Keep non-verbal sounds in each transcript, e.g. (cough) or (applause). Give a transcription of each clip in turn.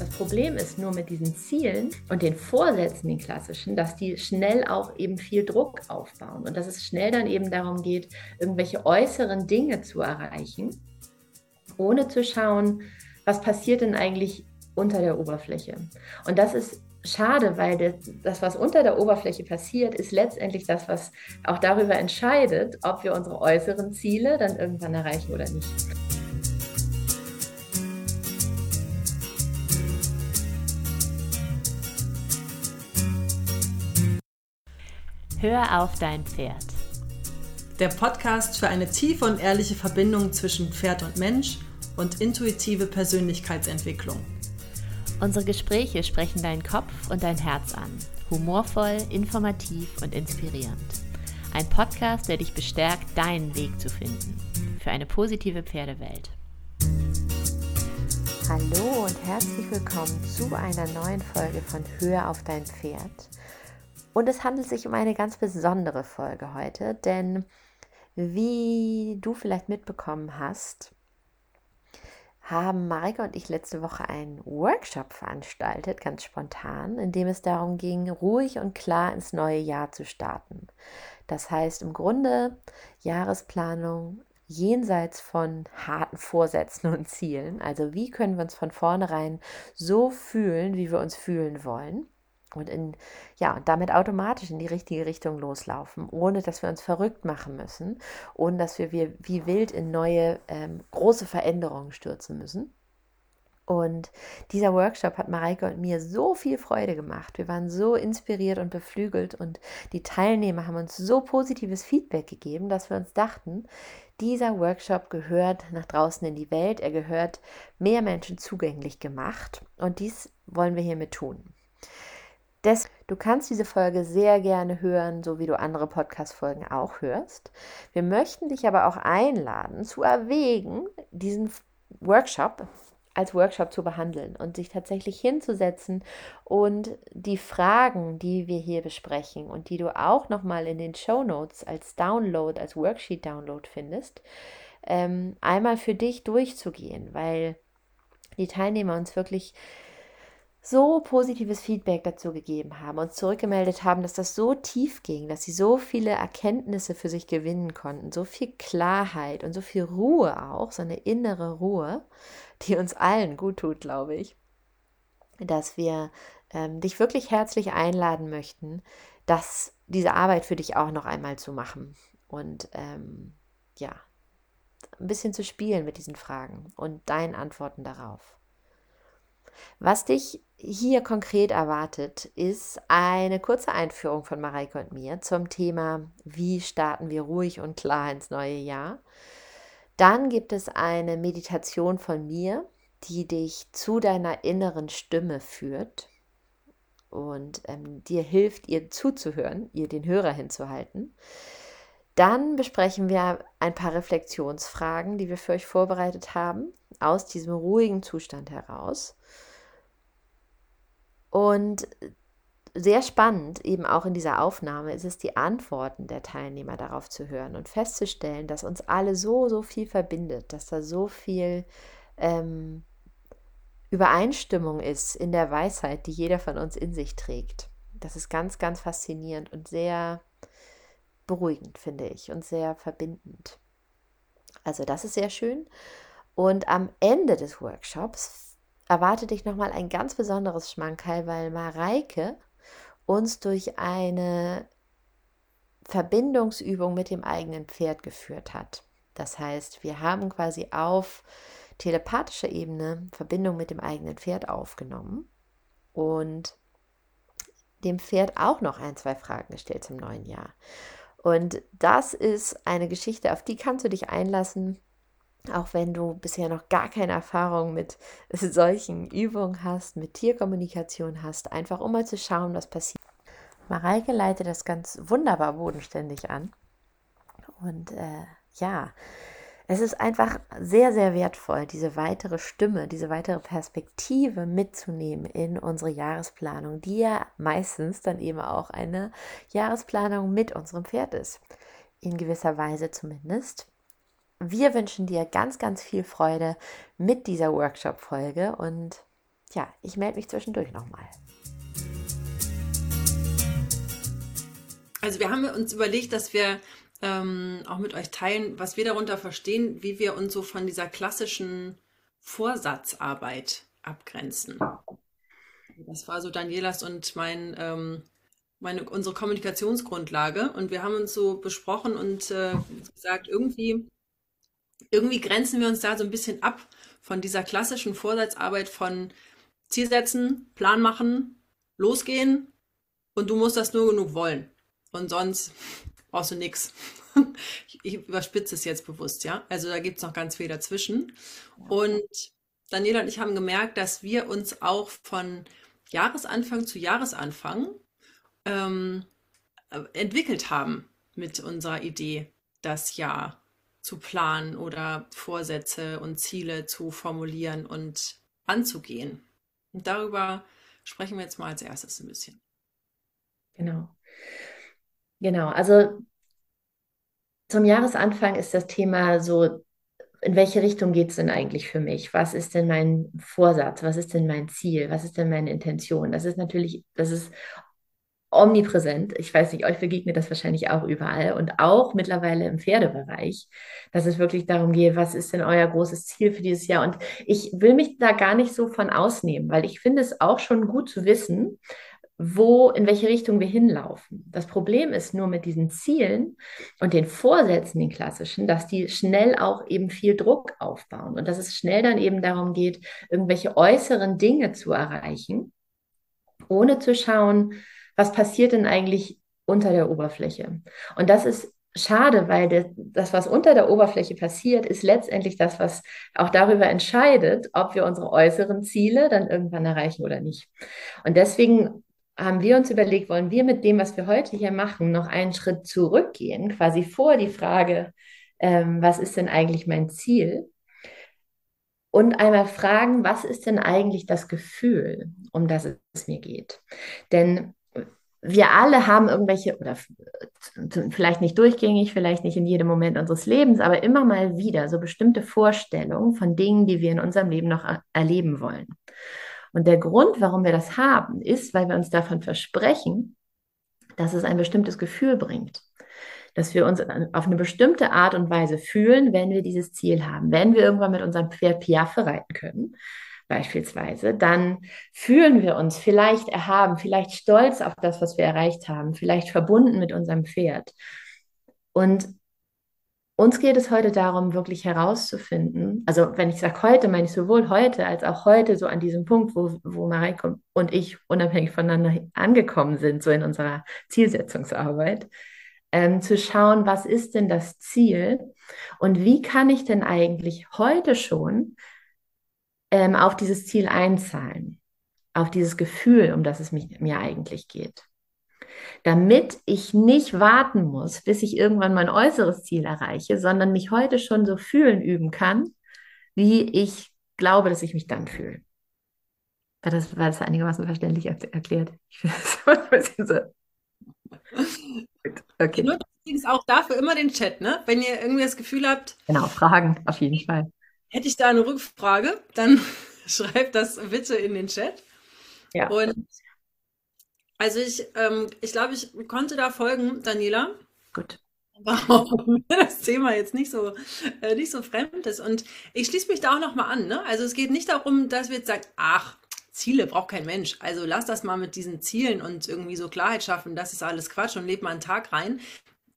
Das Problem ist nur mit diesen Zielen und den Vorsätzen, den klassischen, dass die schnell auch eben viel Druck aufbauen und dass es schnell dann eben darum geht, irgendwelche äußeren Dinge zu erreichen, ohne zu schauen, was passiert denn eigentlich unter der Oberfläche. Und das ist schade, weil das, was unter der Oberfläche passiert, ist letztendlich das, was auch darüber entscheidet, ob wir unsere äußeren Ziele dann irgendwann erreichen oder nicht. Hör auf dein Pferd. Der Podcast für eine tiefe und ehrliche Verbindung zwischen Pferd und Mensch und intuitive Persönlichkeitsentwicklung. Unsere Gespräche sprechen deinen Kopf und dein Herz an. Humorvoll, informativ und inspirierend. Ein Podcast, der dich bestärkt, deinen Weg zu finden. Für eine positive Pferdewelt. Hallo und herzlich willkommen zu einer neuen Folge von Hör auf dein Pferd. Und es handelt sich um eine ganz besondere Folge heute, denn wie du vielleicht mitbekommen hast, haben Marika und ich letzte Woche einen Workshop veranstaltet, ganz spontan, in dem es darum ging, ruhig und klar ins neue Jahr zu starten. Das heißt im Grunde Jahresplanung jenseits von harten Vorsätzen und Zielen. Also wie können wir uns von vornherein so fühlen, wie wir uns fühlen wollen und in, ja, damit automatisch in die richtige Richtung loslaufen, ohne dass wir uns verrückt machen müssen, ohne dass wir wie, wie wild in neue ähm, große Veränderungen stürzen müssen. Und dieser Workshop hat Mareike und mir so viel Freude gemacht. Wir waren so inspiriert und beflügelt und die Teilnehmer haben uns so positives Feedback gegeben, dass wir uns dachten, dieser Workshop gehört nach draußen in die Welt, er gehört mehr Menschen zugänglich gemacht und dies wollen wir hiermit tun. Des, du kannst diese Folge sehr gerne hören, so wie du andere Podcast-Folgen auch hörst. Wir möchten dich aber auch einladen, zu erwägen, diesen Workshop als Workshop zu behandeln und sich tatsächlich hinzusetzen und die Fragen, die wir hier besprechen und die du auch nochmal in den Show Notes als Download, als Worksheet-Download findest, ähm, einmal für dich durchzugehen, weil die Teilnehmer uns wirklich so positives Feedback dazu gegeben haben, und zurückgemeldet haben, dass das so tief ging, dass sie so viele Erkenntnisse für sich gewinnen konnten, so viel Klarheit und so viel Ruhe auch, so eine innere Ruhe, die uns allen gut tut, glaube ich, dass wir ähm, dich wirklich herzlich einladen möchten, dass diese Arbeit für dich auch noch einmal zu machen und ähm, ja, ein bisschen zu spielen mit diesen Fragen und deinen Antworten darauf. Was dich hier konkret erwartet, ist eine kurze Einführung von Mareike und mir zum Thema, wie starten wir ruhig und klar ins neue Jahr. Dann gibt es eine Meditation von mir, die dich zu deiner inneren Stimme führt und ähm, dir hilft, ihr zuzuhören, ihr den Hörer hinzuhalten. Dann besprechen wir ein paar Reflexionsfragen, die wir für euch vorbereitet haben, aus diesem ruhigen Zustand heraus. Und sehr spannend, eben auch in dieser Aufnahme, ist es, die Antworten der Teilnehmer darauf zu hören und festzustellen, dass uns alle so, so viel verbindet, dass da so viel ähm, Übereinstimmung ist in der Weisheit, die jeder von uns in sich trägt. Das ist ganz, ganz faszinierend und sehr beruhigend, finde ich, und sehr verbindend. Also das ist sehr schön. Und am Ende des Workshops erwartet dich nochmal ein ganz besonderes Schmankerl, weil Mareike uns durch eine Verbindungsübung mit dem eigenen Pferd geführt hat. Das heißt, wir haben quasi auf telepathischer Ebene Verbindung mit dem eigenen Pferd aufgenommen und dem Pferd auch noch ein, zwei Fragen gestellt zum neuen Jahr. Und das ist eine Geschichte, auf die kannst du dich einlassen auch wenn du bisher noch gar keine Erfahrung mit solchen Übungen hast, mit Tierkommunikation hast, einfach um mal zu schauen, was passiert. Mareike leitet das ganz wunderbar bodenständig an. Und äh, ja, es ist einfach sehr, sehr wertvoll, diese weitere Stimme, diese weitere Perspektive mitzunehmen in unsere Jahresplanung, die ja meistens dann eben auch eine Jahresplanung mit unserem Pferd ist. In gewisser Weise zumindest. Wir wünschen dir ganz, ganz viel Freude mit dieser Workshop-Folge und ja, ich melde mich zwischendurch nochmal. Also wir haben uns überlegt, dass wir ähm, auch mit euch teilen, was wir darunter verstehen, wie wir uns so von dieser klassischen Vorsatzarbeit abgrenzen. Das war so Danielas und mein, ähm, meine, unsere Kommunikationsgrundlage. Und wir haben uns so besprochen und äh, gesagt, irgendwie, irgendwie grenzen wir uns da so ein bisschen ab von dieser klassischen Vorsatzarbeit von Ziel setzen, Plan machen, losgehen und du musst das nur genug wollen. Und sonst brauchst du nichts. (laughs) Ich überspitze es jetzt bewusst, ja. Also da gibt es noch ganz viel dazwischen. Und Daniela und ich haben gemerkt, dass wir uns auch von Jahresanfang zu Jahresanfang ähm, entwickelt haben mit unserer Idee, das Jahr zu planen oder Vorsätze und Ziele zu formulieren und anzugehen. Und darüber sprechen wir jetzt mal als erstes ein bisschen. Genau. Genau, also zum Jahresanfang ist das Thema so, in welche Richtung geht es denn eigentlich für mich? Was ist denn mein Vorsatz? Was ist denn mein Ziel? Was ist denn meine Intention? Das ist natürlich, das ist omnipräsent. Ich weiß nicht, euch begegnet das wahrscheinlich auch überall und auch mittlerweile im Pferdebereich, dass es wirklich darum geht, was ist denn euer großes Ziel für dieses Jahr? Und ich will mich da gar nicht so von ausnehmen, weil ich finde es auch schon gut zu wissen, wo, in welche Richtung wir hinlaufen. Das Problem ist nur mit diesen Zielen und den Vorsätzen, den klassischen, dass die schnell auch eben viel Druck aufbauen und dass es schnell dann eben darum geht, irgendwelche äußeren Dinge zu erreichen, ohne zu schauen, was passiert denn eigentlich unter der Oberfläche. Und das ist schade, weil das, was unter der Oberfläche passiert, ist letztendlich das, was auch darüber entscheidet, ob wir unsere äußeren Ziele dann irgendwann erreichen oder nicht. Und deswegen haben wir uns überlegt, wollen wir mit dem, was wir heute hier machen, noch einen Schritt zurückgehen, quasi vor die Frage, ähm, was ist denn eigentlich mein Ziel? Und einmal fragen, was ist denn eigentlich das Gefühl, um das es mir geht? Denn wir alle haben irgendwelche, oder vielleicht nicht durchgängig, vielleicht nicht in jedem Moment unseres Lebens, aber immer mal wieder so bestimmte Vorstellungen von Dingen, die wir in unserem Leben noch erleben wollen. Und der Grund, warum wir das haben, ist, weil wir uns davon versprechen, dass es ein bestimmtes Gefühl bringt. Dass wir uns auf eine bestimmte Art und Weise fühlen, wenn wir dieses Ziel haben. Wenn wir irgendwann mit unserem Pferd Piaffe reiten können, beispielsweise, dann fühlen wir uns vielleicht erhaben, vielleicht stolz auf das, was wir erreicht haben, vielleicht verbunden mit unserem Pferd. Und uns geht es heute darum, wirklich herauszufinden, also wenn ich sage heute, meine ich sowohl heute als auch heute so an diesem Punkt, wo, wo Mareike und ich unabhängig voneinander angekommen sind, so in unserer Zielsetzungsarbeit, ähm, zu schauen, was ist denn das Ziel und wie kann ich denn eigentlich heute schon ähm, auf dieses Ziel einzahlen, auf dieses Gefühl, um das es mich, mir eigentlich geht damit ich nicht warten muss, bis ich irgendwann mein äußeres Ziel erreiche, sondern mich heute schon so fühlen üben kann, wie ich glaube, dass ich mich dann fühle. War das, war das einigermaßen verständlich erklärt? Ich finde das (laughs) ein bisschen so. Okay. Nur übrigens auch dafür immer den Chat, ne? Wenn ihr irgendwie das Gefühl habt. Genau, Fragen, auf jeden Fall. Hätte ich da eine Rückfrage, dann (laughs) schreibt das bitte in den Chat. Ja. Und also ich, ähm, ich glaube, ich konnte da folgen, Daniela. Gut. (laughs) Warum das Thema jetzt nicht so, äh, nicht so fremd ist. Und ich schließe mich da auch nochmal an. Ne? Also es geht nicht darum, dass wir jetzt sagen, ach, Ziele braucht kein Mensch. Also lass das mal mit diesen Zielen und irgendwie so Klarheit schaffen, das ist alles Quatsch und leb mal einen Tag rein.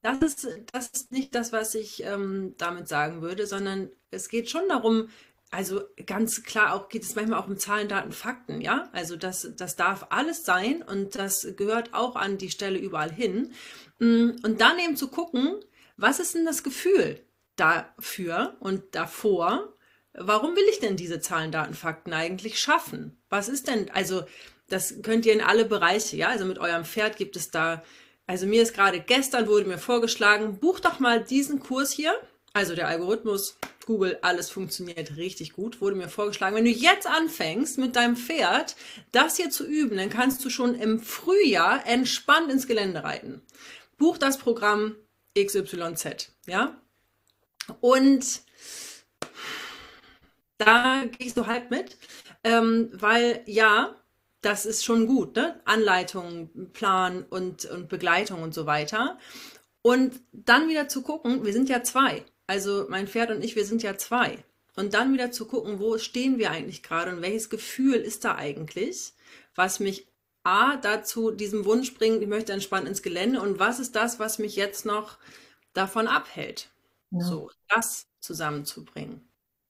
Das ist, das ist nicht das, was ich ähm, damit sagen würde, sondern es geht schon darum, also ganz klar auch geht es manchmal auch um Zahlen, Daten, Fakten, ja. Also das, das darf alles sein und das gehört auch an die Stelle überall hin. Mm, und dann eben zu gucken, was ist denn das Gefühl dafür und davor? Warum will ich denn diese Zahlen, Daten, Fakten eigentlich schaffen? Was ist denn, also das könnt ihr in alle Bereiche, ja. Also mit eurem Pferd gibt es da, also mir ist gerade gestern wurde mir vorgeschlagen, buch doch mal diesen Kurs hier also der Algorithmus, Google, alles funktioniert richtig gut. Wurde mir vorgeschlagen, wenn du jetzt anfängst mit deinem Pferd, das hier zu üben, dann kannst du schon im Frühjahr entspannt ins Gelände reiten. Buch das Programm XYZ, ja? Und da gehe ich so halb mit, ähm, weil ja, das ist schon gut, ne? Anleitung, Plan und, und Begleitung und so weiter. Und dann wieder zu gucken, wir sind ja zwei. Also mein Pferd und ich, wir sind ja zwei. Und dann wieder zu gucken, wo stehen wir eigentlich gerade und welches Gefühl ist da eigentlich, was mich A, dazu diesem Wunsch bringt, ich möchte entspannt ins Gelände und was ist das, was mich jetzt noch davon abhält? Ja. So, das zusammenzubringen.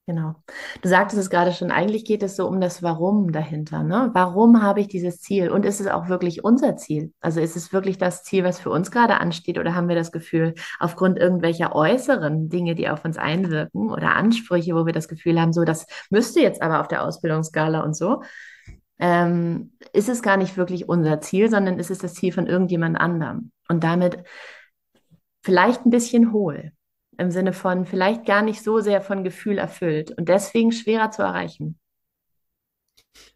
Genau. Du sagtest es gerade schon, eigentlich geht es so um das Warum dahinter. Ne? Warum habe ich dieses Ziel? Und ist es auch wirklich unser Ziel? Also ist es wirklich das Ziel, was für uns gerade ansteht? Oder haben wir das Gefühl, aufgrund irgendwelcher äußeren Dinge, die auf uns einwirken oder Ansprüche, wo wir das Gefühl haben, so, das müsste jetzt aber auf der Ausbildungsskala und so, ähm, ist es gar nicht wirklich unser Ziel, sondern ist es das Ziel von irgendjemand anderem. Und damit vielleicht ein bisschen hohl im Sinne von vielleicht gar nicht so sehr von Gefühl erfüllt und deswegen schwerer zu erreichen.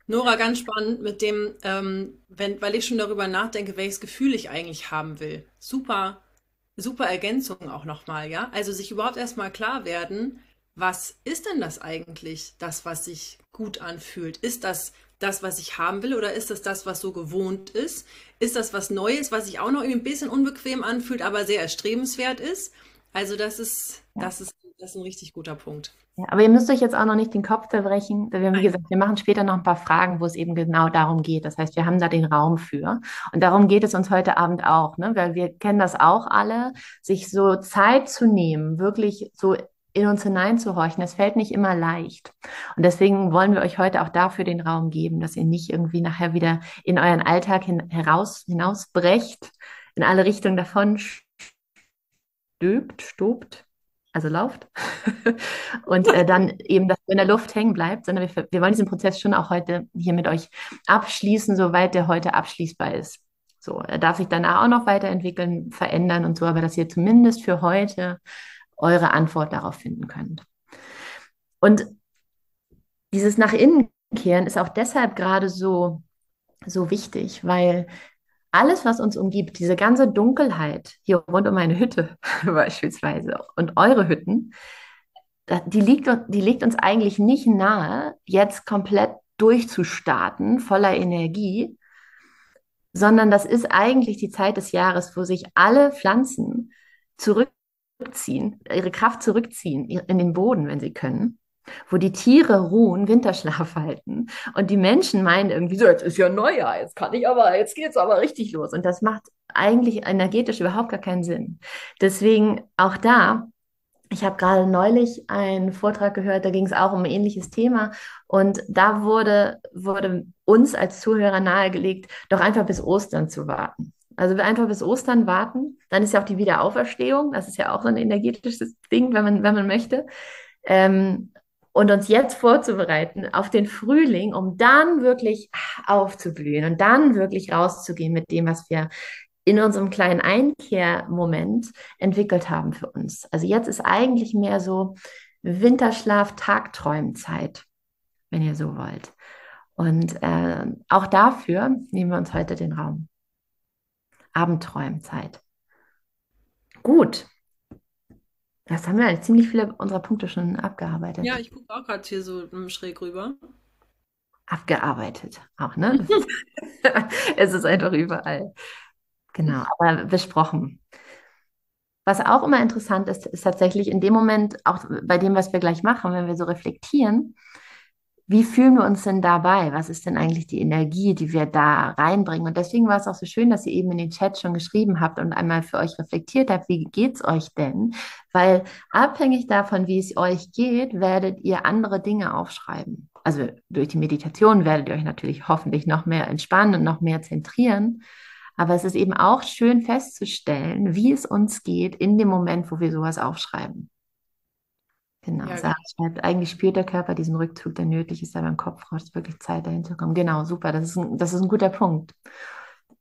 Nora, ganz spannend mit dem, ähm, wenn, weil ich schon darüber nachdenke, welches Gefühl ich eigentlich haben will. Super, super Ergänzung auch nochmal, ja? Also sich überhaupt erstmal klar werden, was ist denn das eigentlich, das, was sich gut anfühlt? Ist das das, was ich haben will, oder ist das das, was so gewohnt ist? Ist das was Neues, was sich auch noch ein bisschen unbequem anfühlt, aber sehr erstrebenswert ist? Also das ist, ja. das ist, das ist ein richtig guter Punkt. Ja, aber ihr müsst euch jetzt auch noch nicht den Kopf zerbrechen. Wir, wie gesagt, wir machen später noch ein paar Fragen, wo es eben genau darum geht. Das heißt, wir haben da den Raum für. Und darum geht es uns heute Abend auch, ne? weil wir kennen das auch alle, sich so Zeit zu nehmen, wirklich so in uns hineinzuhorchen. Das fällt nicht immer leicht. Und deswegen wollen wir euch heute auch dafür den Raum geben, dass ihr nicht irgendwie nachher wieder in euren Alltag hin, heraus, hinausbrecht, in alle Richtungen davon stöbt, stobt, also lauft. (laughs) und äh, dann eben, dass in der Luft hängen bleibt, sondern wir, wir wollen diesen Prozess schon auch heute hier mit euch abschließen, soweit der heute abschließbar ist. So, er darf sich danach auch noch weiterentwickeln, verändern und so, aber dass ihr zumindest für heute eure Antwort darauf finden könnt. Und dieses nach innen kehren ist auch deshalb gerade so, so wichtig, weil alles, was uns umgibt, diese ganze Dunkelheit hier rund um meine Hütte (laughs) beispielsweise und eure Hütten, die liegt, die liegt uns eigentlich nicht nahe, jetzt komplett durchzustarten, voller Energie, sondern das ist eigentlich die Zeit des Jahres, wo sich alle Pflanzen zurückziehen, ihre Kraft zurückziehen in den Boden, wenn sie können wo die Tiere ruhen, Winterschlaf halten und die Menschen meinen irgendwie so, jetzt ist ja Neujahr, jetzt kann ich aber, jetzt geht es aber richtig los. Und das macht eigentlich energetisch überhaupt gar keinen Sinn. Deswegen auch da, ich habe gerade neulich einen Vortrag gehört, da ging es auch um ein ähnliches Thema und da wurde, wurde uns als Zuhörer nahegelegt, doch einfach bis Ostern zu warten. Also wir einfach bis Ostern warten, dann ist ja auch die Wiederauferstehung, das ist ja auch so ein energetisches Ding, wenn man, wenn man möchte. Ähm, und uns jetzt vorzubereiten auf den Frühling, um dann wirklich aufzublühen und dann wirklich rauszugehen mit dem, was wir in unserem kleinen Einkehrmoment entwickelt haben für uns. Also jetzt ist eigentlich mehr so Winterschlaf, Tagträumzeit, wenn ihr so wollt. Und äh, auch dafür nehmen wir uns heute den Raum. Abendträumzeit. Gut, das haben wir halt ziemlich viele unserer Punkte schon abgearbeitet. Ja, ich gucke auch gerade hier so schräg rüber. Abgearbeitet auch, ne? (laughs) (laughs) es ist einfach überall. Genau, aber besprochen. Was auch immer interessant ist, ist tatsächlich in dem Moment, auch bei dem, was wir gleich machen, wenn wir so reflektieren, wie fühlen wir uns denn dabei? Was ist denn eigentlich die Energie, die wir da reinbringen? Und deswegen war es auch so schön, dass ihr eben in den Chat schon geschrieben habt und einmal für euch reflektiert habt, wie geht es euch denn? Weil abhängig davon, wie es euch geht, werdet ihr andere Dinge aufschreiben. Also durch die Meditation werdet ihr euch natürlich hoffentlich noch mehr entspannen und noch mehr zentrieren. Aber es ist eben auch schön festzustellen, wie es uns geht in dem Moment, wo wir sowas aufschreiben. Genau, ja, Sarah schreibt, eigentlich spürt der Körper diesen Rückzug, der nötig ist, aber im Kopf braucht es wirklich Zeit, dahin zu kommen. Genau, super, das ist, ein, das ist ein guter Punkt.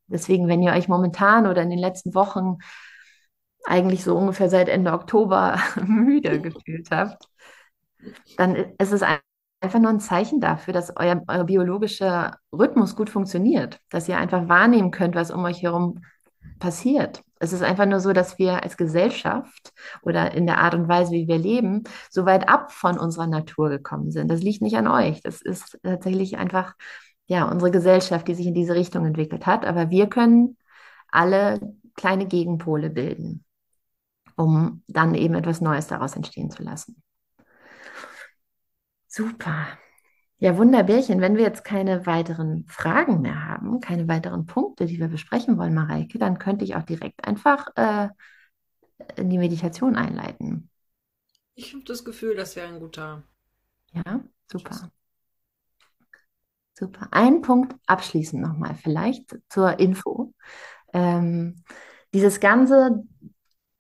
Deswegen, wenn ihr euch momentan oder in den letzten Wochen eigentlich so ungefähr seit Ende Oktober (laughs) müde gefühlt habt, dann ist es einfach nur ein Zeichen dafür, dass euer, euer biologischer Rhythmus gut funktioniert, dass ihr einfach wahrnehmen könnt, was um euch herum passiert Es ist einfach nur so, dass wir als Gesellschaft oder in der Art und Weise, wie wir leben, so weit ab von unserer Natur gekommen sind. Das liegt nicht an euch. Das ist tatsächlich einfach, ja, unsere Gesellschaft, die sich in diese Richtung entwickelt hat. Aber wir können alle kleine Gegenpole bilden, um dann eben etwas Neues daraus entstehen zu lassen. Super. Ja, Wunderbärchen, wenn wir jetzt keine weiteren Fragen mehr haben, keine weiteren Punkte, die wir besprechen wollen, Mareike, dann könnte ich auch direkt einfach äh, in die Meditation einleiten. Ich habe das Gefühl, das wäre ein guter. Ja, super. Super. Ein Punkt abschließend nochmal, vielleicht zur Info. Ähm, dieses ganze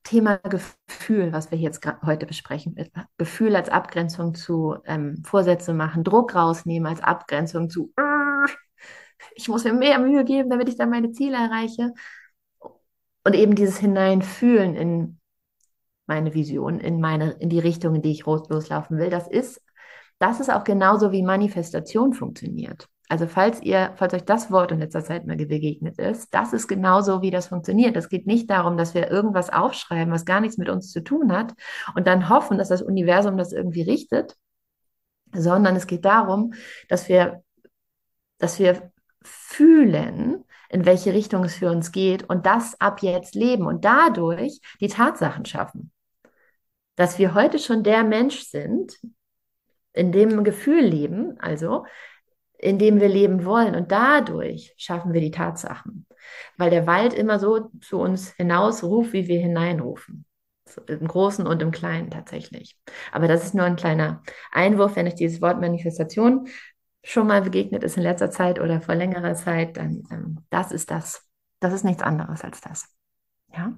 Thema Gefühl, was wir jetzt heute besprechen, Gefühl als Abgrenzung zu ähm, Vorsätze machen, Druck rausnehmen als Abgrenzung zu, (laughs) ich muss mir mehr Mühe geben, damit ich dann meine Ziele erreiche. Und eben dieses Hineinfühlen in meine Vision, in meine, in die Richtung, in die ich loslaufen will, das ist, das ist auch genauso wie Manifestation funktioniert. Also falls ihr, falls euch das Wort in letzter Zeit mal begegnet ist, das ist genauso, wie das funktioniert. Es geht nicht darum, dass wir irgendwas aufschreiben, was gar nichts mit uns zu tun hat und dann hoffen, dass das Universum das irgendwie richtet, sondern es geht darum, dass wir, dass wir fühlen, in welche Richtung es für uns geht und das ab jetzt leben und dadurch die Tatsachen schaffen. Dass wir heute schon der Mensch sind, in dem Gefühl leben, also in dem wir leben wollen. Und dadurch schaffen wir die Tatsachen. Weil der Wald immer so zu uns hinausruft, wie wir hineinrufen. Im Großen und im Kleinen tatsächlich. Aber das ist nur ein kleiner Einwurf, wenn euch dieses Wort Manifestation schon mal begegnet ist in letzter Zeit oder vor längerer Zeit, dann ähm, das ist das. Das ist nichts anderes als das. Ja?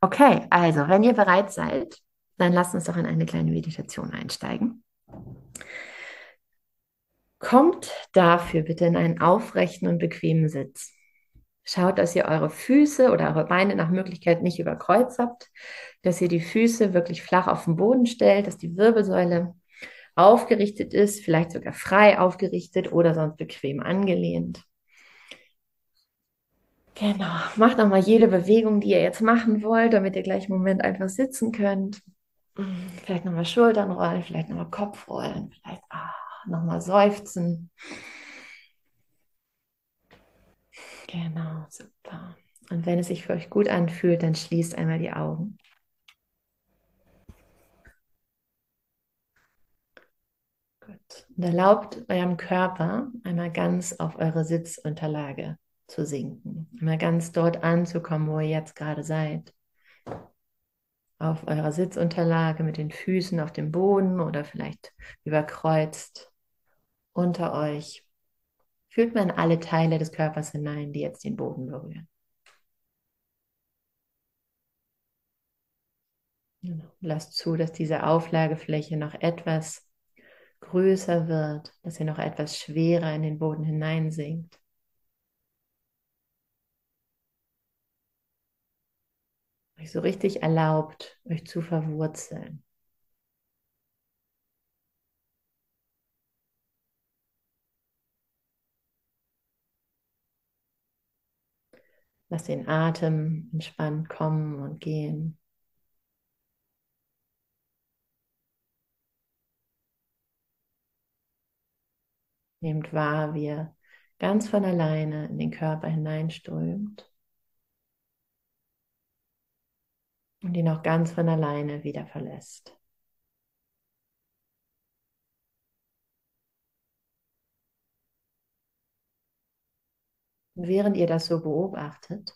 Okay, also wenn ihr bereit seid, dann lasst uns doch in eine kleine Meditation einsteigen. Kommt dafür bitte in einen aufrechten und bequemen Sitz. Schaut, dass ihr eure Füße oder eure Beine nach Möglichkeit nicht über Kreuz habt, dass ihr die Füße wirklich flach auf den Boden stellt, dass die Wirbelsäule aufgerichtet ist, vielleicht sogar frei aufgerichtet oder sonst bequem angelehnt. Genau, macht nochmal jede Bewegung, die ihr jetzt machen wollt, damit ihr gleich einen Moment einfach sitzen könnt. Vielleicht nochmal Schultern rollen, vielleicht nochmal Kopf rollen, vielleicht ah, nochmal seufzen. Genau, super. Und wenn es sich für euch gut anfühlt, dann schließt einmal die Augen. Gut. Und erlaubt eurem Körper einmal ganz auf eure Sitzunterlage zu sinken. Einmal ganz dort anzukommen, wo ihr jetzt gerade seid. Auf eurer Sitzunterlage mit den Füßen auf dem Boden oder vielleicht überkreuzt unter euch. Fühlt man alle Teile des Körpers hinein, die jetzt den Boden berühren. Genau. Lasst zu, dass diese Auflagefläche noch etwas größer wird, dass ihr noch etwas schwerer in den Boden hineinsinkt. Euch so richtig erlaubt, euch zu verwurzeln. Lass den Atem entspannt kommen und gehen. Nehmt wahr, wie er ganz von alleine in den Körper hineinströmt und ihn auch ganz von alleine wieder verlässt. Und während ihr das so beobachtet,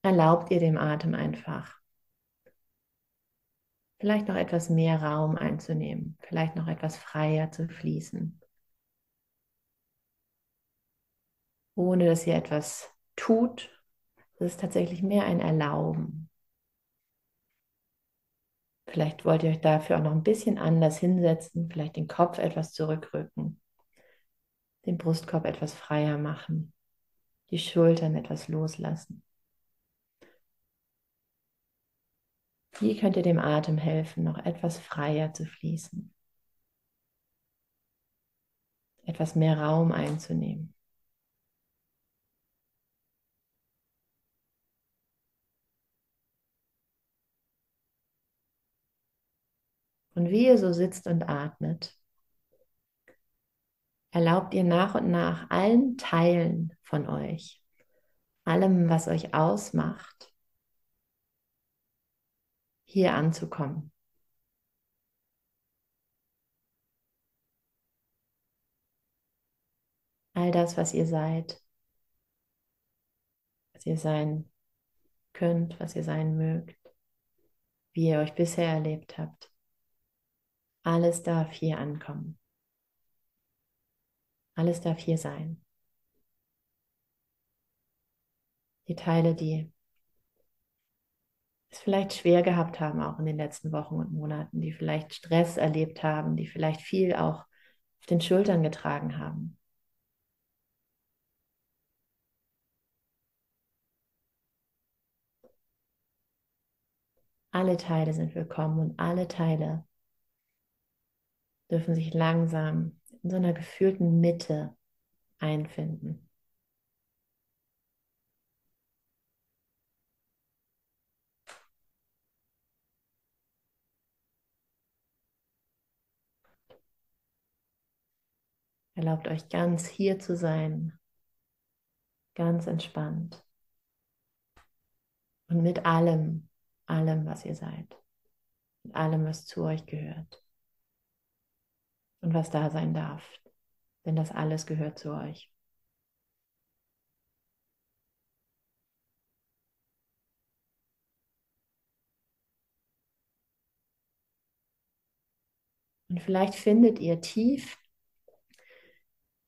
erlaubt ihr dem Atem einfach vielleicht noch etwas mehr Raum einzunehmen, vielleicht noch etwas freier zu fließen, ohne dass ihr etwas tut. Es ist tatsächlich mehr ein Erlauben. Vielleicht wollt ihr euch dafür auch noch ein bisschen anders hinsetzen, vielleicht den Kopf etwas zurückrücken den Brustkorb etwas freier machen, die Schultern etwas loslassen. Wie könnt ihr dem Atem helfen, noch etwas freier zu fließen, etwas mehr Raum einzunehmen. Und wie ihr so sitzt und atmet, erlaubt ihr nach und nach allen Teilen von euch, allem, was euch ausmacht, hier anzukommen. All das, was ihr seid, was ihr sein könnt, was ihr sein mögt, wie ihr euch bisher erlebt habt. Alles darf hier ankommen. Alles darf hier sein. Die Teile, die es vielleicht schwer gehabt haben, auch in den letzten Wochen und Monaten, die vielleicht Stress erlebt haben, die vielleicht viel auch auf den Schultern getragen haben. Alle Teile sind willkommen und alle Teile dürfen sich langsam in so einer gefühlten Mitte einfinden. Erlaubt euch ganz hier zu sein, ganz entspannt und mit allem, allem, was ihr seid, mit allem, was zu euch gehört und was da sein darf, denn das alles gehört zu euch. Und vielleicht findet ihr tief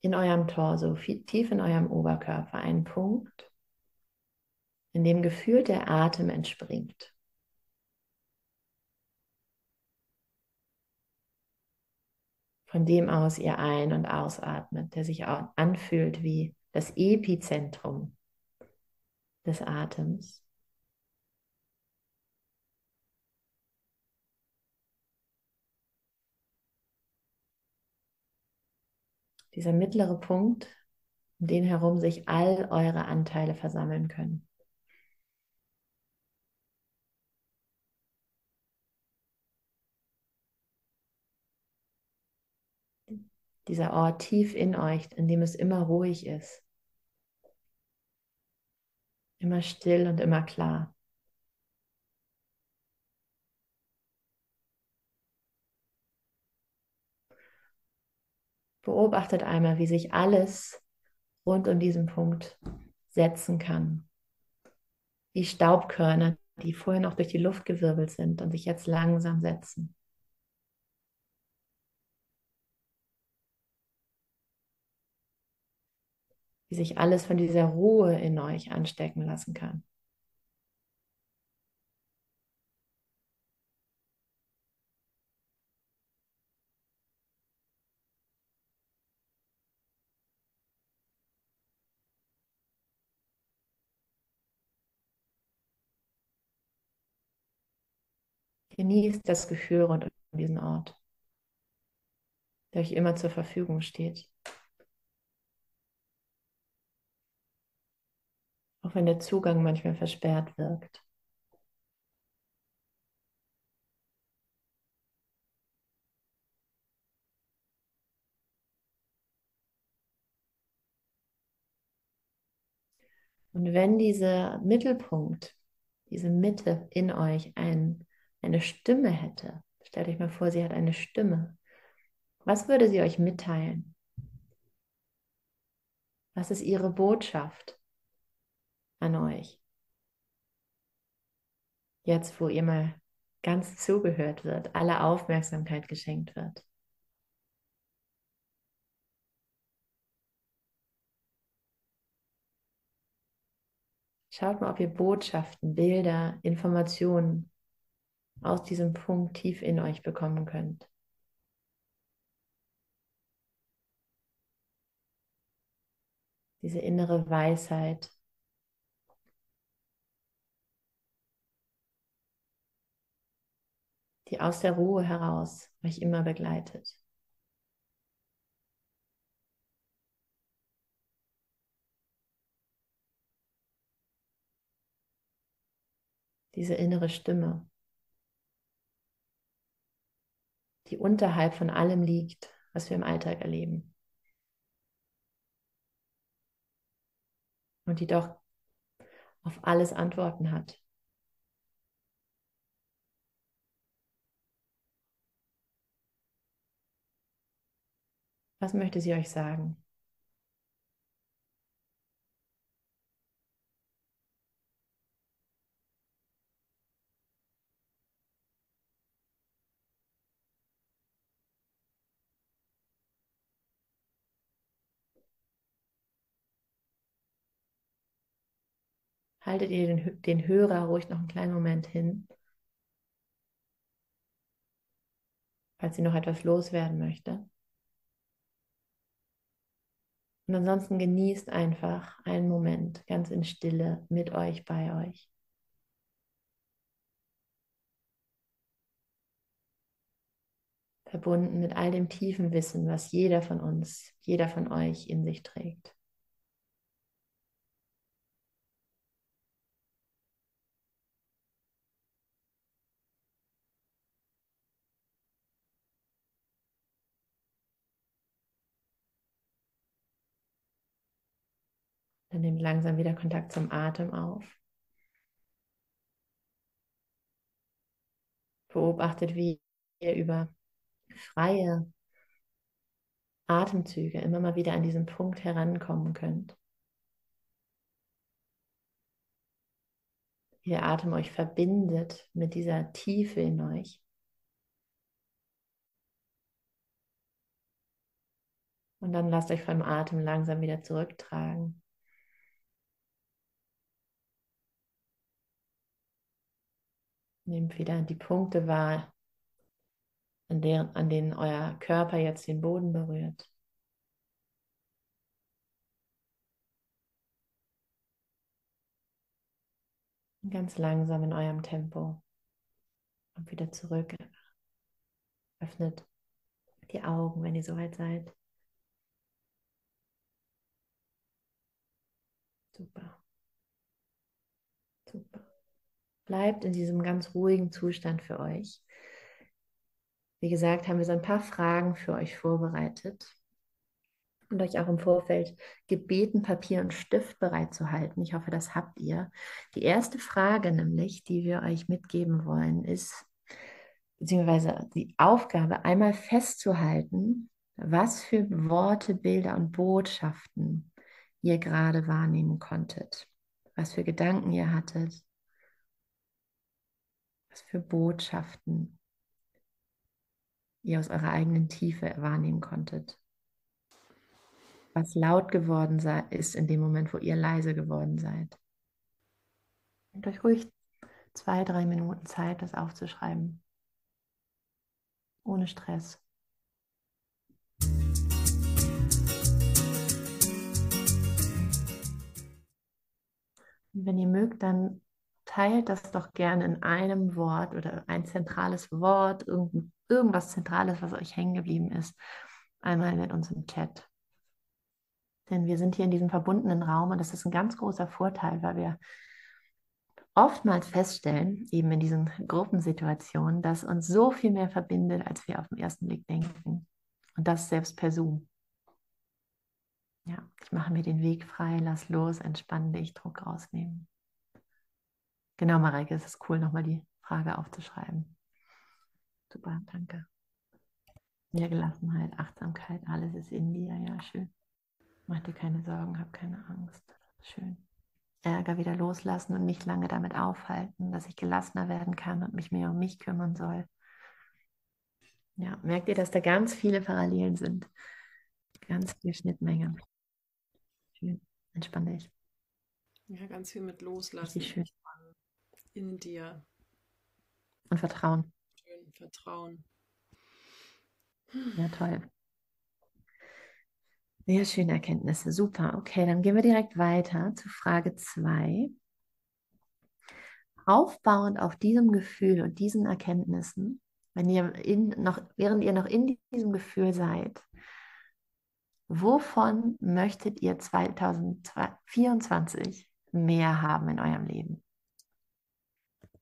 in eurem Torso, tief in eurem Oberkörper einen Punkt, in dem gefühlt der Atem entspringt. Von dem aus ihr ein- und ausatmet, der sich anfühlt wie das Epizentrum des Atems. Dieser mittlere Punkt, um den herum sich all eure Anteile versammeln können. Dieser Ort tief in euch, in dem es immer ruhig ist. Immer still und immer klar. Beobachtet einmal, wie sich alles rund um diesen Punkt setzen kann. Wie Staubkörner, die vorher noch durch die Luft gewirbelt sind und sich jetzt langsam setzen. Wie sich alles von dieser Ruhe in euch anstecken lassen kann. Genießt das Gefühl rund um diesen Ort, der euch immer zur Verfügung steht. Auch wenn der Zugang manchmal versperrt wirkt. Und wenn dieser Mittelpunkt, diese Mitte in euch ein, eine Stimme hätte, stellt euch mal vor, sie hat eine Stimme. Was würde sie euch mitteilen? Was ist ihre Botschaft? An euch. Jetzt, wo ihr mal ganz zugehört wird, alle Aufmerksamkeit geschenkt wird. Schaut mal, ob ihr Botschaften, Bilder, Informationen aus diesem Punkt tief in euch bekommen könnt. Diese innere Weisheit, die aus der Ruhe heraus euch immer begleitet. Diese innere Stimme. die unterhalb von allem liegt, was wir im Alltag erleben. Und die doch auf alles Antworten hat. Was möchte sie euch sagen? haltet ihr den, den Hörer ruhig noch einen kleinen Moment hin, falls sie noch etwas loswerden möchte. Und ansonsten genießt einfach einen Moment ganz in Stille mit euch, bei euch. Verbunden mit all dem tiefen Wissen, was jeder von uns, jeder von euch in sich trägt. Dann nehmt langsam wieder Kontakt zum Atem auf. Beobachtet, wie ihr über freie Atemzüge immer mal wieder an diesen Punkt herankommen könnt. Wie der Atem euch verbindet mit dieser Tiefe in euch. Und dann lasst euch vom Atem langsam wieder zurücktragen. Nehmt wieder die Punkte wahr, an, der, an denen euer Körper jetzt den Boden berührt. Ganz langsam in eurem Tempo. Und wieder zurück. Öffnet die Augen, wenn ihr soweit seid. Super. Bleibt in diesem ganz ruhigen Zustand für euch. Wie gesagt, haben wir so ein paar Fragen für euch vorbereitet und euch auch im Vorfeld gebeten, Papier und Stift bereitzuhalten. Ich hoffe, das habt ihr. Die erste Frage nämlich, die wir euch mitgeben wollen, ist, beziehungsweise die Aufgabe, einmal festzuhalten, was für Worte, Bilder und Botschaften ihr gerade wahrnehmen konntet, was für Gedanken ihr hattet, für Botschaften ihr aus eurer eigenen Tiefe wahrnehmen konntet. Was laut geworden ist in dem Moment, wo ihr leise geworden seid. Nehmt euch ruhig zwei, drei Minuten Zeit, das aufzuschreiben. Ohne Stress. Und wenn ihr mögt, dann teilt das doch gerne in einem Wort oder ein zentrales Wort, irgend, irgendwas Zentrales, was euch hängen geblieben ist, einmal mit uns im Chat. Denn wir sind hier in diesem verbundenen Raum und das ist ein ganz großer Vorteil, weil wir oftmals feststellen, eben in diesen Gruppensituationen, dass uns so viel mehr verbindet, als wir auf den ersten Blick denken. Und das selbst per Zoom. Ja, ich mache mir den Weg frei, lass los, entspanne dich, Druck rausnehmen. Genau, Mareike, es ist cool, nochmal die Frage aufzuschreiben. Super, danke. Mehr Gelassenheit, Achtsamkeit, alles ist in dir, ja, schön. Mach dir keine Sorgen, hab keine Angst. Schön. Ärger wieder loslassen und nicht lange damit aufhalten, dass ich gelassener werden kann und mich mehr um mich kümmern soll. Ja, merkt ihr, dass da ganz viele Parallelen sind? Ganz viele Schnittmengen. Schön. Entspann dich. Ja, ganz viel mit Loslassen. Schön in dir. Und Vertrauen. Schön, Vertrauen. Ja, toll. Sehr schöne Erkenntnisse. Super. Okay, dann gehen wir direkt weiter zu Frage 2. Aufbauend auf diesem Gefühl und diesen Erkenntnissen, wenn ihr in, noch, während ihr noch in diesem Gefühl seid, wovon möchtet ihr 2024 mehr haben in eurem Leben?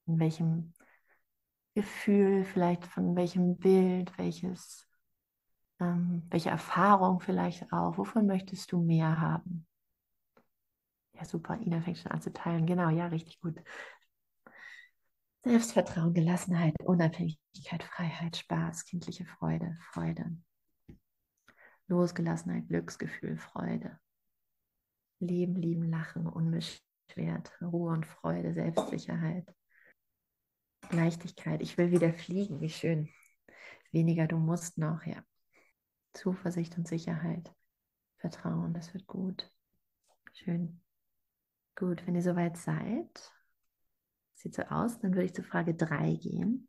In welchem Gefühl, vielleicht von welchem Bild, welches, ähm, welche Erfahrung vielleicht auch. Wovon möchtest du mehr haben? Ja, super. Ina fängt schon an zu teilen. Genau, ja, richtig gut. Selbstvertrauen, Gelassenheit, Unabhängigkeit, Freiheit, Spaß, kindliche Freude, Freude. Losgelassenheit, Glücksgefühl, Freude. Leben, lieben, lachen, unbeschwert, Ruhe und Freude, Selbstsicherheit. Leichtigkeit, ich will wieder fliegen, wie schön. Weniger du musst noch, ja. Zuversicht und Sicherheit. Vertrauen, das wird gut. Schön. Gut, wenn ihr soweit seid, sieht so aus, dann würde ich zu Frage 3 gehen.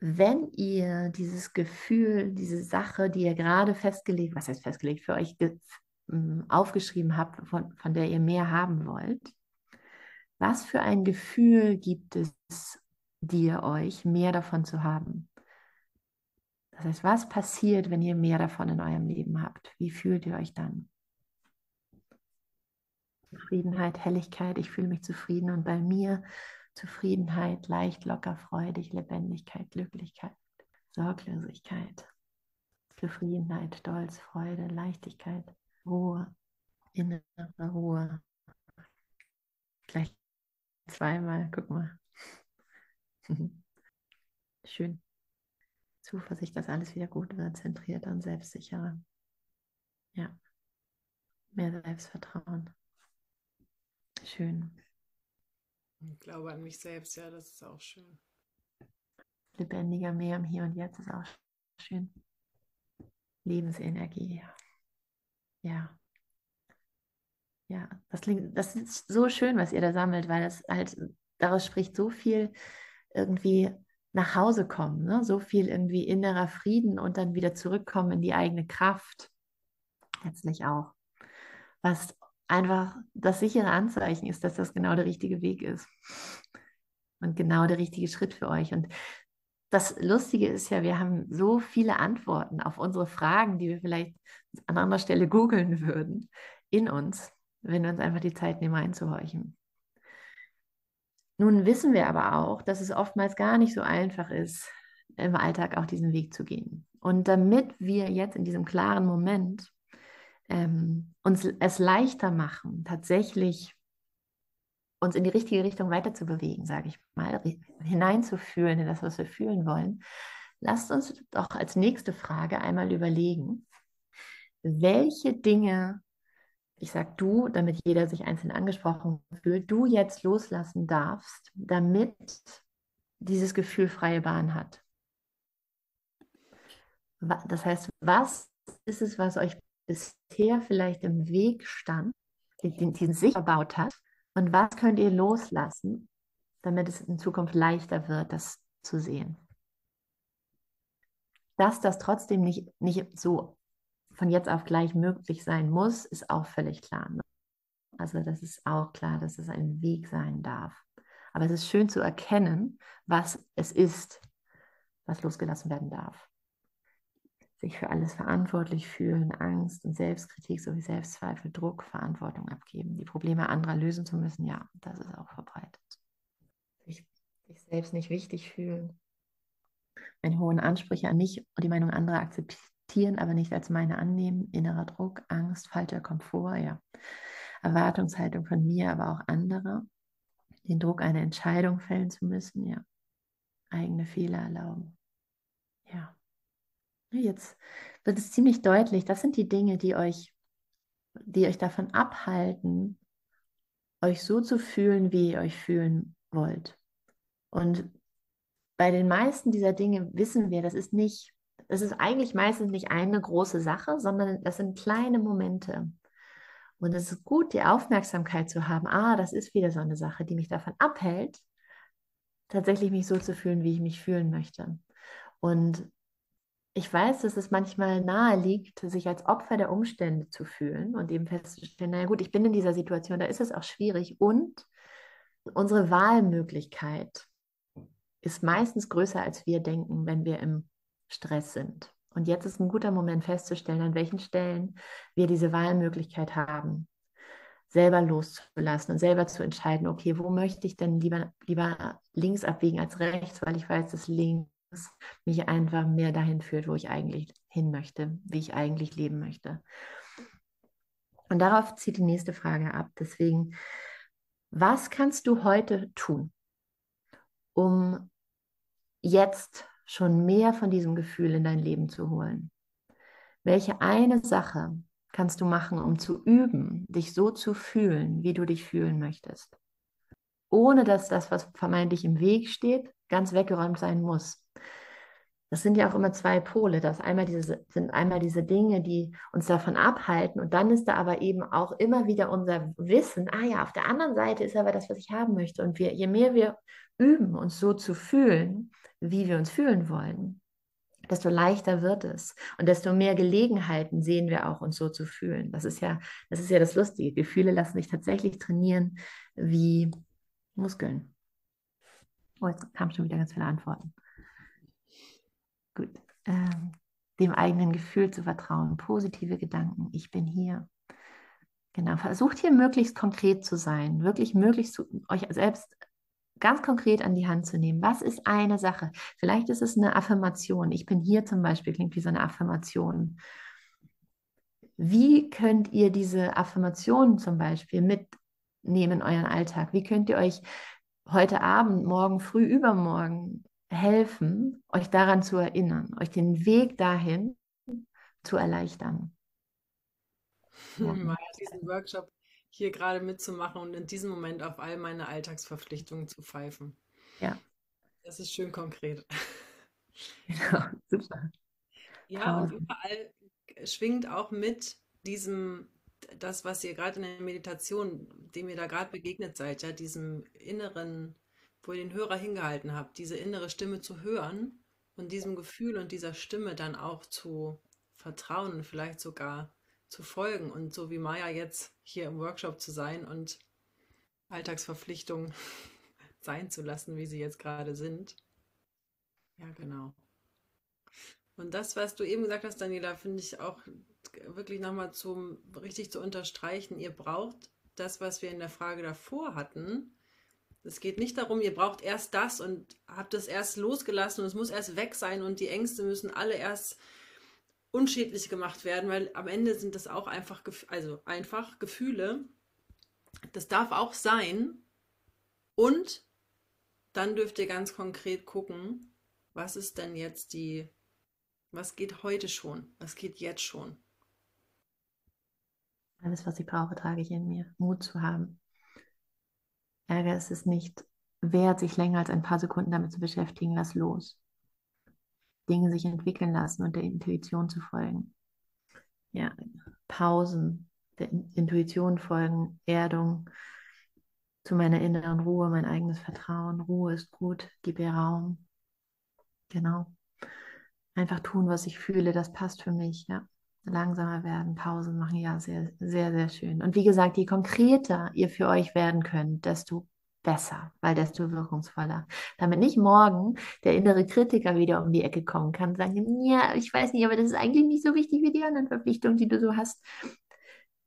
Wenn ihr dieses Gefühl, diese Sache, die ihr gerade festgelegt, was heißt festgelegt, für euch aufgeschrieben habt, von, von der ihr mehr haben wollt, was für ein Gefühl gibt es dir euch, mehr davon zu haben? Das heißt, was passiert, wenn ihr mehr davon in eurem Leben habt? Wie fühlt ihr euch dann? Zufriedenheit, Helligkeit, ich fühle mich zufrieden und bei mir Zufriedenheit, leicht, locker, freudig, Lebendigkeit, Glücklichkeit, Sorglosigkeit, Zufriedenheit, Stolz, Freude, Leichtigkeit, Ruhe, innere Ruhe. Gleich zweimal, guck mal. (laughs) Schön. Zuversicht, dass alles wieder gut wird, zentrierter und selbstsicherer. Ja. Mehr Selbstvertrauen. Schön. Ich glaube an mich selbst, ja, das ist auch schön. Lebendiger, mehr im Hier und Jetzt ist auch schön. Lebensenergie, ja. Ja. Ja, das, klingt, das ist so schön, was ihr da sammelt, weil das halt, daraus spricht so viel irgendwie nach Hause kommen, ne? so viel irgendwie innerer Frieden und dann wieder zurückkommen in die eigene Kraft. Letztlich auch. Was einfach das sichere Anzeichen ist, dass das genau der richtige Weg ist. Und genau der richtige Schritt für euch. Und das Lustige ist ja, wir haben so viele Antworten auf unsere Fragen, die wir vielleicht an anderer Stelle googeln würden, in uns, wenn wir uns einfach die Zeit nehmen einzuhorchen. Nun wissen wir aber auch, dass es oftmals gar nicht so einfach ist, im Alltag auch diesen Weg zu gehen. Und damit wir jetzt in diesem klaren Moment ähm, uns es leichter machen, tatsächlich uns in die richtige Richtung weiter zu bewegen, sage ich mal, hineinzufühlen in das, was wir fühlen wollen, lasst uns doch als nächste Frage einmal überlegen, welche Dinge, ich sage du, damit jeder sich einzeln angesprochen fühlt, du jetzt loslassen darfst, damit dieses Gefühl freie Bahn hat. Das heißt, was ist es, was euch bisher vielleicht im Weg stand, den, den sich verbaut hat? Und was könnt ihr loslassen, damit es in Zukunft leichter wird, das zu sehen? Dass das trotzdem nicht, nicht so von jetzt auf gleich möglich sein muss, ist auch völlig klar. Ne? Also das ist auch klar, dass es ein Weg sein darf. Aber es ist schön zu erkennen, was es ist, was losgelassen werden darf sich für alles verantwortlich fühlen, Angst und Selbstkritik sowie Selbstzweifel, Druck, Verantwortung abgeben, die Probleme anderer lösen zu müssen, ja, das ist auch verbreitet. Sich, sich selbst nicht wichtig fühlen, meine hohen Ansprüche an mich und die Meinung anderer akzeptieren, aber nicht als meine annehmen, innerer Druck, Angst, falscher Komfort, ja, Erwartungshaltung von mir, aber auch anderer, den Druck, eine Entscheidung fällen zu müssen, ja, eigene Fehler erlauben, ja. Jetzt wird es ziemlich deutlich, das sind die Dinge, die euch, die euch davon abhalten, euch so zu fühlen, wie ihr euch fühlen wollt. Und bei den meisten dieser Dinge wissen wir, das ist nicht, das ist eigentlich meistens nicht eine große Sache, sondern das sind kleine Momente. Und es ist gut, die Aufmerksamkeit zu haben, ah, das ist wieder so eine Sache, die mich davon abhält, tatsächlich mich so zu fühlen, wie ich mich fühlen möchte. Und ich weiß, dass es manchmal nahe liegt, sich als Opfer der Umstände zu fühlen und eben festzustellen, naja gut, ich bin in dieser Situation, da ist es auch schwierig und unsere Wahlmöglichkeit ist meistens größer, als wir denken, wenn wir im Stress sind. Und jetzt ist ein guter Moment festzustellen, an welchen Stellen wir diese Wahlmöglichkeit haben. selber loszulassen und selber zu entscheiden, okay, wo möchte ich denn lieber, lieber links abbiegen als rechts, weil ich weiß, dass links mich einfach mehr dahin führt, wo ich eigentlich hin möchte, wie ich eigentlich leben möchte. Und darauf zieht die nächste Frage ab. Deswegen, was kannst du heute tun, um jetzt schon mehr von diesem Gefühl in dein Leben zu holen? Welche eine Sache kannst du machen, um zu üben, dich so zu fühlen, wie du dich fühlen möchtest? Ohne dass das, was vermeintlich im Weg steht, ganz weggeräumt sein muss. Das sind ja auch immer zwei Pole. Das einmal diese, sind einmal diese Dinge, die uns davon abhalten. Und dann ist da aber eben auch immer wieder unser Wissen, ah ja, auf der anderen Seite ist aber das, was ich haben möchte. Und wir, je mehr wir üben, uns so zu fühlen, wie wir uns fühlen wollen, desto leichter wird es und desto mehr Gelegenheiten sehen wir auch, uns so zu fühlen. Das ist ja, das ist ja das Lustige. Gefühle lassen sich tatsächlich trainieren wie Muskeln. Oh, jetzt kamen schon wieder ganz viele Antworten. Gut. Ähm, dem eigenen Gefühl zu vertrauen, positive Gedanken. Ich bin hier. Genau. Versucht hier möglichst konkret zu sein, wirklich möglichst zu, euch selbst ganz konkret an die Hand zu nehmen. Was ist eine Sache? Vielleicht ist es eine Affirmation. Ich bin hier zum Beispiel, klingt wie so eine Affirmation. Wie könnt ihr diese Affirmation zum Beispiel mitnehmen in euren Alltag? Wie könnt ihr euch heute Abend, morgen früh, übermorgen helfen, euch daran zu erinnern, euch den Weg dahin zu erleichtern? (laughs) Ja. Diesen Workshop hier gerade mitzumachen und in diesem Moment auf all meine Alltagsverpflichtungen zu pfeifen. Ja. Das ist schön konkret. (laughs) Genau, super. Ja, und überall schwingt auch mit diesem, das, was ihr gerade in der Meditation, dem ihr da gerade begegnet seid, ja, diesem inneren, wo ihr den Hörer hingehalten habt, diese innere Stimme zu hören und diesem Gefühl und dieser Stimme dann auch zu vertrauen vielleicht sogar zu folgen und so wie Maya jetzt hier im Workshop zu sein und Alltagsverpflichtungen (laughs) sein zu lassen, wie sie jetzt gerade sind. Ja, genau. Und das, was du eben gesagt hast, Daniela, finde ich auch wirklich nochmal zum richtig zu unterstreichen. Ihr braucht das, was wir in der Frage davor hatten. Es geht nicht darum, ihr braucht erst das und habt es erst losgelassen und es muss erst weg sein und die Ängste müssen alle erst unschädlich gemacht werden, weil am Ende sind das auch einfach, also einfach Gefühle. Das darf auch sein. Und dann dürft ihr ganz konkret gucken, was ist denn jetzt die, was geht heute schon, was geht jetzt schon. Alles, was ich brauche, trage ich in mir. Mut zu haben. Ärger ist es nicht wert, sich länger als ein paar Sekunden damit zu beschäftigen. Lass los. Dinge sich entwickeln lassen und der Intuition zu folgen. Ja, Pausen, der Intuition folgen, Erdung zu meiner inneren Ruhe, mein eigenes Vertrauen. Ruhe ist gut, gib ihr Raum. Genau. Einfach tun, was ich fühle, das passt für mich, ja. Langsamer werden, Pausen machen, ja, sehr, sehr, sehr schön. Und wie gesagt, je konkreter ihr für euch werden könnt, desto besser, weil desto wirkungsvoller. Damit nicht morgen der innere Kritiker wieder um die Ecke kommen kann und sagen, ja, ich weiß nicht, aber das ist eigentlich nicht so wichtig wie die anderen Verpflichtungen, die du so hast.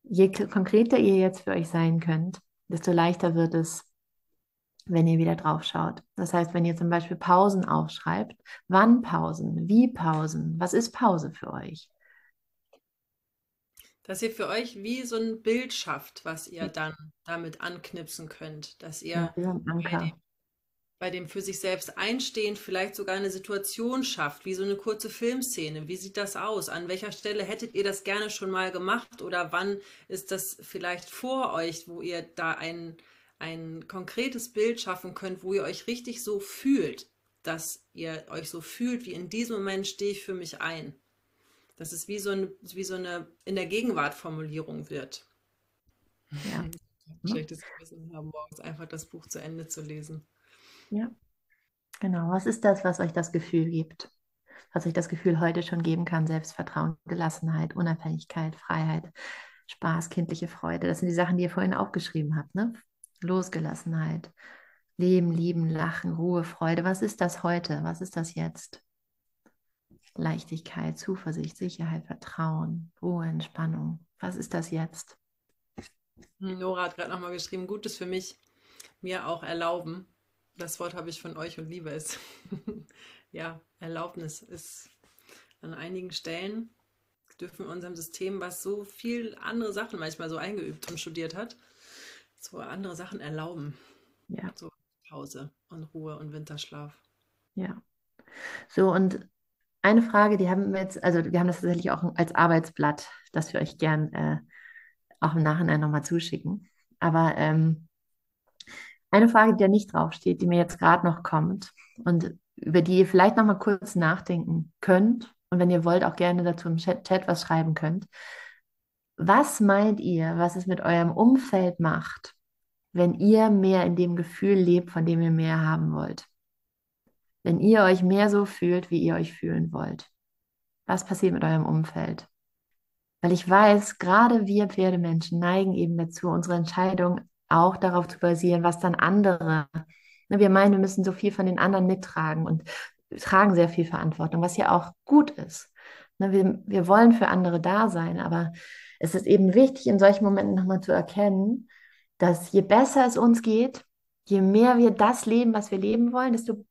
Je konkreter ihr jetzt für euch sein könnt, desto leichter wird es, wenn ihr wieder drauf schaut. Das heißt, wenn ihr zum Beispiel Pausen aufschreibt, wann Pausen, wie Pausen, was ist Pause für euch? Dass ihr für euch wie so ein Bild schafft, was ihr dann damit anknipsen könnt, dass ihr ja, bei, dem, bei, dem, für sich selbst einstehen vielleicht sogar eine Situation schafft, wie so eine kurze Filmszene. Wie sieht das aus? An welcher Stelle hättet ihr das gerne schon mal gemacht oder wann ist das vielleicht vor euch, wo ihr da ein, ein konkretes Bild schaffen könnt, wo ihr euch richtig so fühlt, dass ihr euch so fühlt, wie in diesem Moment stehe ich für mich ein. Dass es wie so, ein, wie so eine in der Gegenwart Formulierung wird. Ja. Schlechtes Gewissen haben, morgens einfach das Buch zu Ende zu lesen. Ja, genau. Was ist das, was euch das Gefühl gibt? Was euch das Gefühl heute schon geben kann? Selbstvertrauen, Gelassenheit, Unabhängigkeit, Freiheit, Spaß, kindliche Freude. Das sind die Sachen, die ihr vorhin aufgeschrieben habt. Ne? Losgelassenheit, Leben, Lieben, Lachen, Ruhe, Freude. Was ist das heute? Was ist das jetzt? Leichtigkeit, Zuversicht, Sicherheit, Vertrauen, Ruhe, Entspannung. Was ist das jetzt? Nora hat gerade nochmal geschrieben, Gutes für mich, mir auch erlauben. Das Wort habe ich von euch und liebe es. (laughs) ja, Erlaubnis ist an einigen Stellen dürfen wir unserem System, was so viel andere Sachen manchmal so eingeübt und studiert hat, so andere Sachen erlauben. Ja. So Pause und Ruhe und Winterschlaf. Ja. So, und eine Frage, die haben wir jetzt, also wir haben das tatsächlich auch als Arbeitsblatt, das wir euch gern äh, auch im Nachhinein nochmal zuschicken. Aber ähm, eine Frage, die da nicht draufsteht, die mir jetzt gerade noch kommt und über die ihr vielleicht nochmal kurz nachdenken könnt und wenn ihr wollt, auch gerne dazu im Chat, Chat was schreiben könnt. Was meint ihr, was es mit eurem Umfeld macht, wenn ihr mehr in dem Gefühl lebt, von dem ihr mehr haben wollt? Wenn ihr euch mehr so fühlt, wie ihr euch fühlen wollt? Was passiert mit eurem Umfeld? Weil ich weiß, gerade wir Pferdemenschen neigen eben dazu, unsere Entscheidung auch darauf zu basieren, was dann andere. Ne, wir meinen, wir müssen so viel von den anderen mittragen und tragen sehr viel Verantwortung, was ja auch gut ist. Ne, wir, wir wollen für andere da sein, aber es ist eben wichtig, in solchen Momenten nochmal zu erkennen, dass je besser es uns geht, je mehr wir das leben, was wir leben wollen, desto.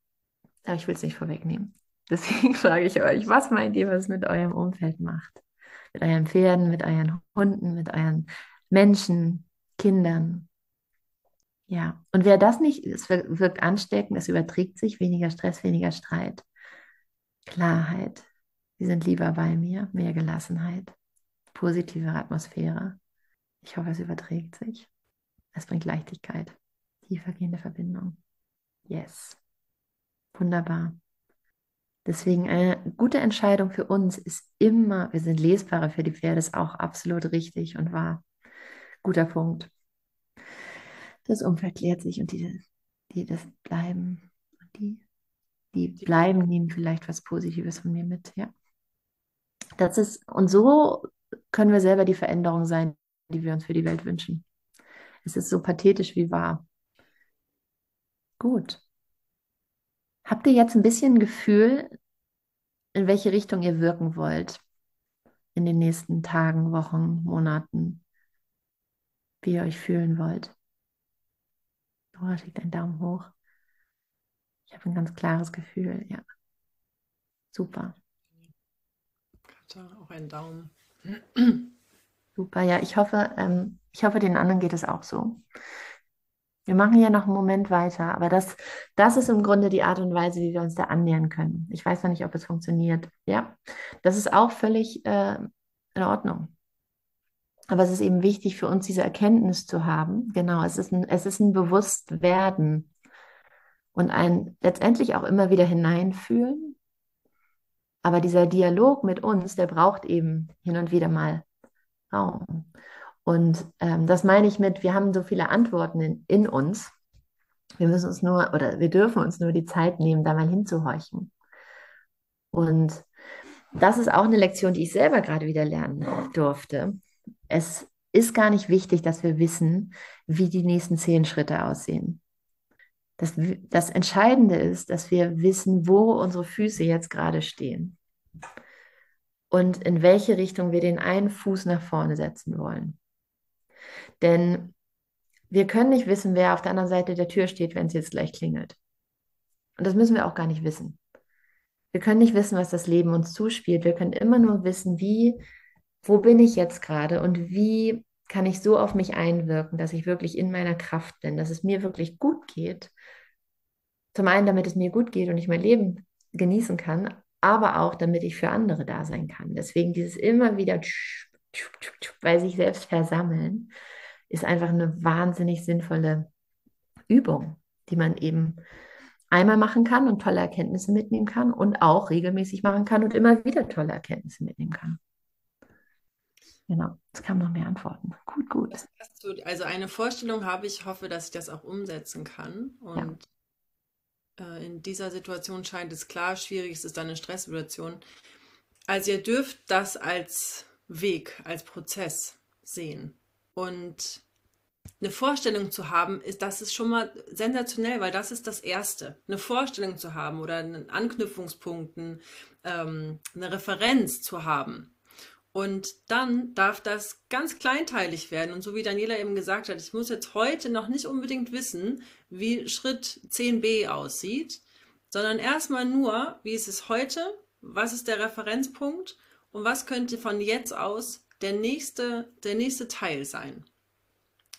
Aber ich will es nicht vorwegnehmen. (laughs) Deswegen frage ich euch, was meint ihr, was es mit eurem Umfeld macht? Mit euren Pferden, mit euren Hunden, mit euren Menschen, Kindern. Ja, und wer das nicht, es wirkt ansteckend, es überträgt sich, weniger Stress, weniger Streit, Klarheit. Sie sind lieber bei mir, mehr Gelassenheit, positivere Atmosphäre. Ich hoffe, es überträgt sich. Es bringt Leichtigkeit, tiefergehende Verbindung. Yes. Wunderbar. Deswegen eine gute Entscheidung für uns ist immer, wir sind lesbarer für die Pferde, ist auch absolut richtig und wahr. Guter Punkt das Umfeld klärt sich und die, die das bleiben, die, die bleiben, nehmen vielleicht was Positives von mir mit, ja. Das ist, und so können wir selber die Veränderung sein, die wir uns für die Welt wünschen. Es ist so pathetisch wie wahr. Gut. Habt ihr jetzt ein bisschen ein Gefühl, in welche Richtung ihr wirken wollt in den nächsten Tagen, Wochen, Monaten, wie ihr euch fühlen wollt? Nora schickt einen Daumen hoch. Ich habe ein ganz klares Gefühl, ja. Super. Auch einen Daumen. Super, ja, ich hoffe, ähm, ich hoffe, den anderen geht es auch so. Wir machen ja noch einen Moment weiter, aber das, das ist im Grunde die Art und Weise, wie wir uns da annähern können. Ich weiß noch nicht, ob es funktioniert. Ja, das ist auch völlig äh, in Ordnung. Aber es ist eben wichtig für uns, diese Erkenntnis zu haben. Genau, es ist ein, es ist ein Bewusstwerden und ein letztendlich auch immer wieder hineinfühlen. Aber dieser Dialog mit uns, der braucht eben hin und wieder mal Raum. Und ähm, das meine ich mit, wir haben so viele Antworten in, in uns. Wir müssen uns nur oder wir dürfen uns nur die Zeit nehmen, da mal hinzuhorchen. Und das ist auch eine Lektion, die ich selber gerade wieder lernen durfte es ist gar nicht wichtig, dass wir wissen, wie die nächsten zehn Schritte aussehen. Das, das Entscheidende ist, dass wir wissen, wo unsere Füße jetzt gerade stehen und in welche Richtung wir den einen Fuß nach vorne setzen wollen. Denn wir können nicht wissen, wer auf der anderen Seite der Tür steht, wenn es jetzt gleich klingelt. Und das müssen wir auch gar nicht wissen. Wir können nicht wissen, was das Leben uns zuspielt. Wir können immer nur wissen, wie wo bin ich jetzt gerade und wie kann ich so auf mich einwirken, dass ich wirklich in meiner Kraft bin, dass es mir wirklich gut geht. Zum einen, damit es mir gut geht und ich mein Leben genießen kann, aber auch, damit ich für andere da sein kann. Deswegen dieses immer wieder bei sich selbst versammeln, ist einfach eine wahnsinnig sinnvolle Übung, die man eben einmal machen kann und tolle Erkenntnisse mitnehmen kann und auch regelmäßig machen kann und immer wieder tolle Erkenntnisse mitnehmen kann. Genau, es kamen noch mehr Antworten. Gut, gut. Also eine Vorstellung habe ich, hoffe, dass ich das auch umsetzen kann. Und ja. äh, in dieser Situation scheint es klar, schwierig ist es dann eine Stresssituation. Also ihr dürft das als Weg, als Prozess sehen. Und eine Vorstellung zu haben, ist, das ist schon mal sensationell, weil das ist das Erste. Eine Vorstellung zu haben oder einen Anknüpfungspunkt, ähm, eine Referenz zu haben Und dann darf das ganz kleinteilig werden. Und so wie Daniela eben gesagt hat, ich muss jetzt heute noch nicht unbedingt wissen, wie Schritt 10b aussieht, sondern erstmal nur, wie ist es heute, was ist der Referenzpunkt und was könnte von jetzt aus der nächste, der nächste Teil sein.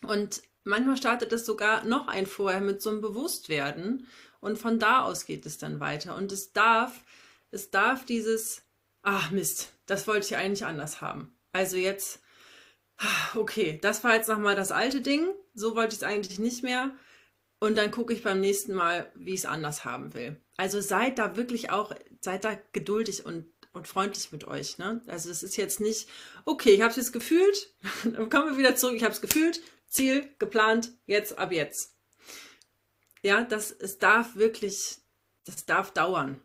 Und manchmal startet es sogar noch ein vorher mit so einem Bewusstwerden und von da aus geht es dann weiter. Und es darf, es darf dieses, ach Mist, das wollte ich eigentlich anders haben. Also jetzt, okay, das war jetzt nochmal das alte Ding, so wollte ich es eigentlich nicht mehr. Und dann gucke ich beim nächsten Mal, wie ich es anders haben will. Also seid da wirklich auch, seid da geduldig und, und freundlich mit euch. Ne? Also es ist jetzt nicht, okay, ich habe es jetzt gefühlt, (laughs) dann kommen wir wieder zurück, ich habe es gefühlt, Ziel, geplant, jetzt, ab jetzt. Ja, das, es darf wirklich, das darf dauern.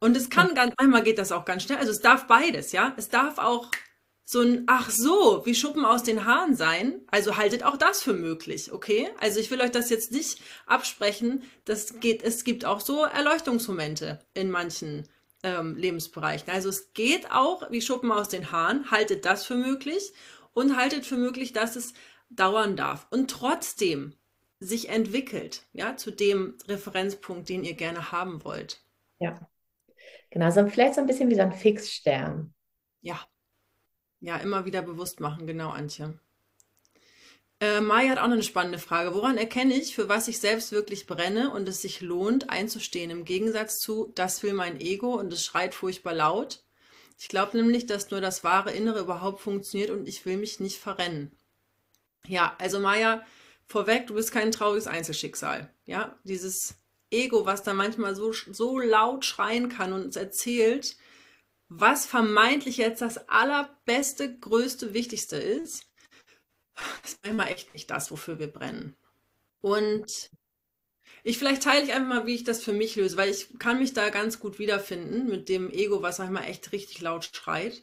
Und es kann ganz, manchmal geht das auch ganz schnell. Also es darf beides, ja. Es darf auch so ein, ach so, wie Schuppen aus den Haaren sein. Also haltet auch das für möglich, okay? Also ich will euch das jetzt nicht absprechen. Das geht, es gibt auch so Erleuchtungsmomente in manchen ähm, Lebensbereichen. Also es geht auch wie Schuppen aus den Haaren. Haltet das für möglich und haltet für möglich, dass es dauern darf und trotzdem sich entwickelt, ja, zu dem Referenzpunkt, den ihr gerne haben wollt. Ja, genau, so vielleicht so ein bisschen wie so ein Fixstern. Ja, ja, immer wieder bewusst machen, genau, Antje. Äh, Maya hat auch noch eine spannende Frage. Woran erkenne ich, für was ich selbst wirklich brenne und es sich lohnt, einzustehen? Im Gegensatz zu, das will mein Ego und es schreit furchtbar laut. Ich glaube nämlich, dass nur das wahre Innere überhaupt funktioniert und ich will mich nicht verrennen. Ja, also Maya, vorweg, du bist kein trauriges Einzelschicksal. Ja, dieses Ego, was da manchmal so, so laut schreien kann und uns erzählt, was vermeintlich jetzt das allerbeste, größte, wichtigste ist, ist manchmal echt nicht das, wofür wir brennen. Und ich vielleicht teile ich einfach mal, wie ich das für mich löse, weil ich kann mich da ganz gut wiederfinden mit dem Ego, was manchmal echt richtig laut schreit.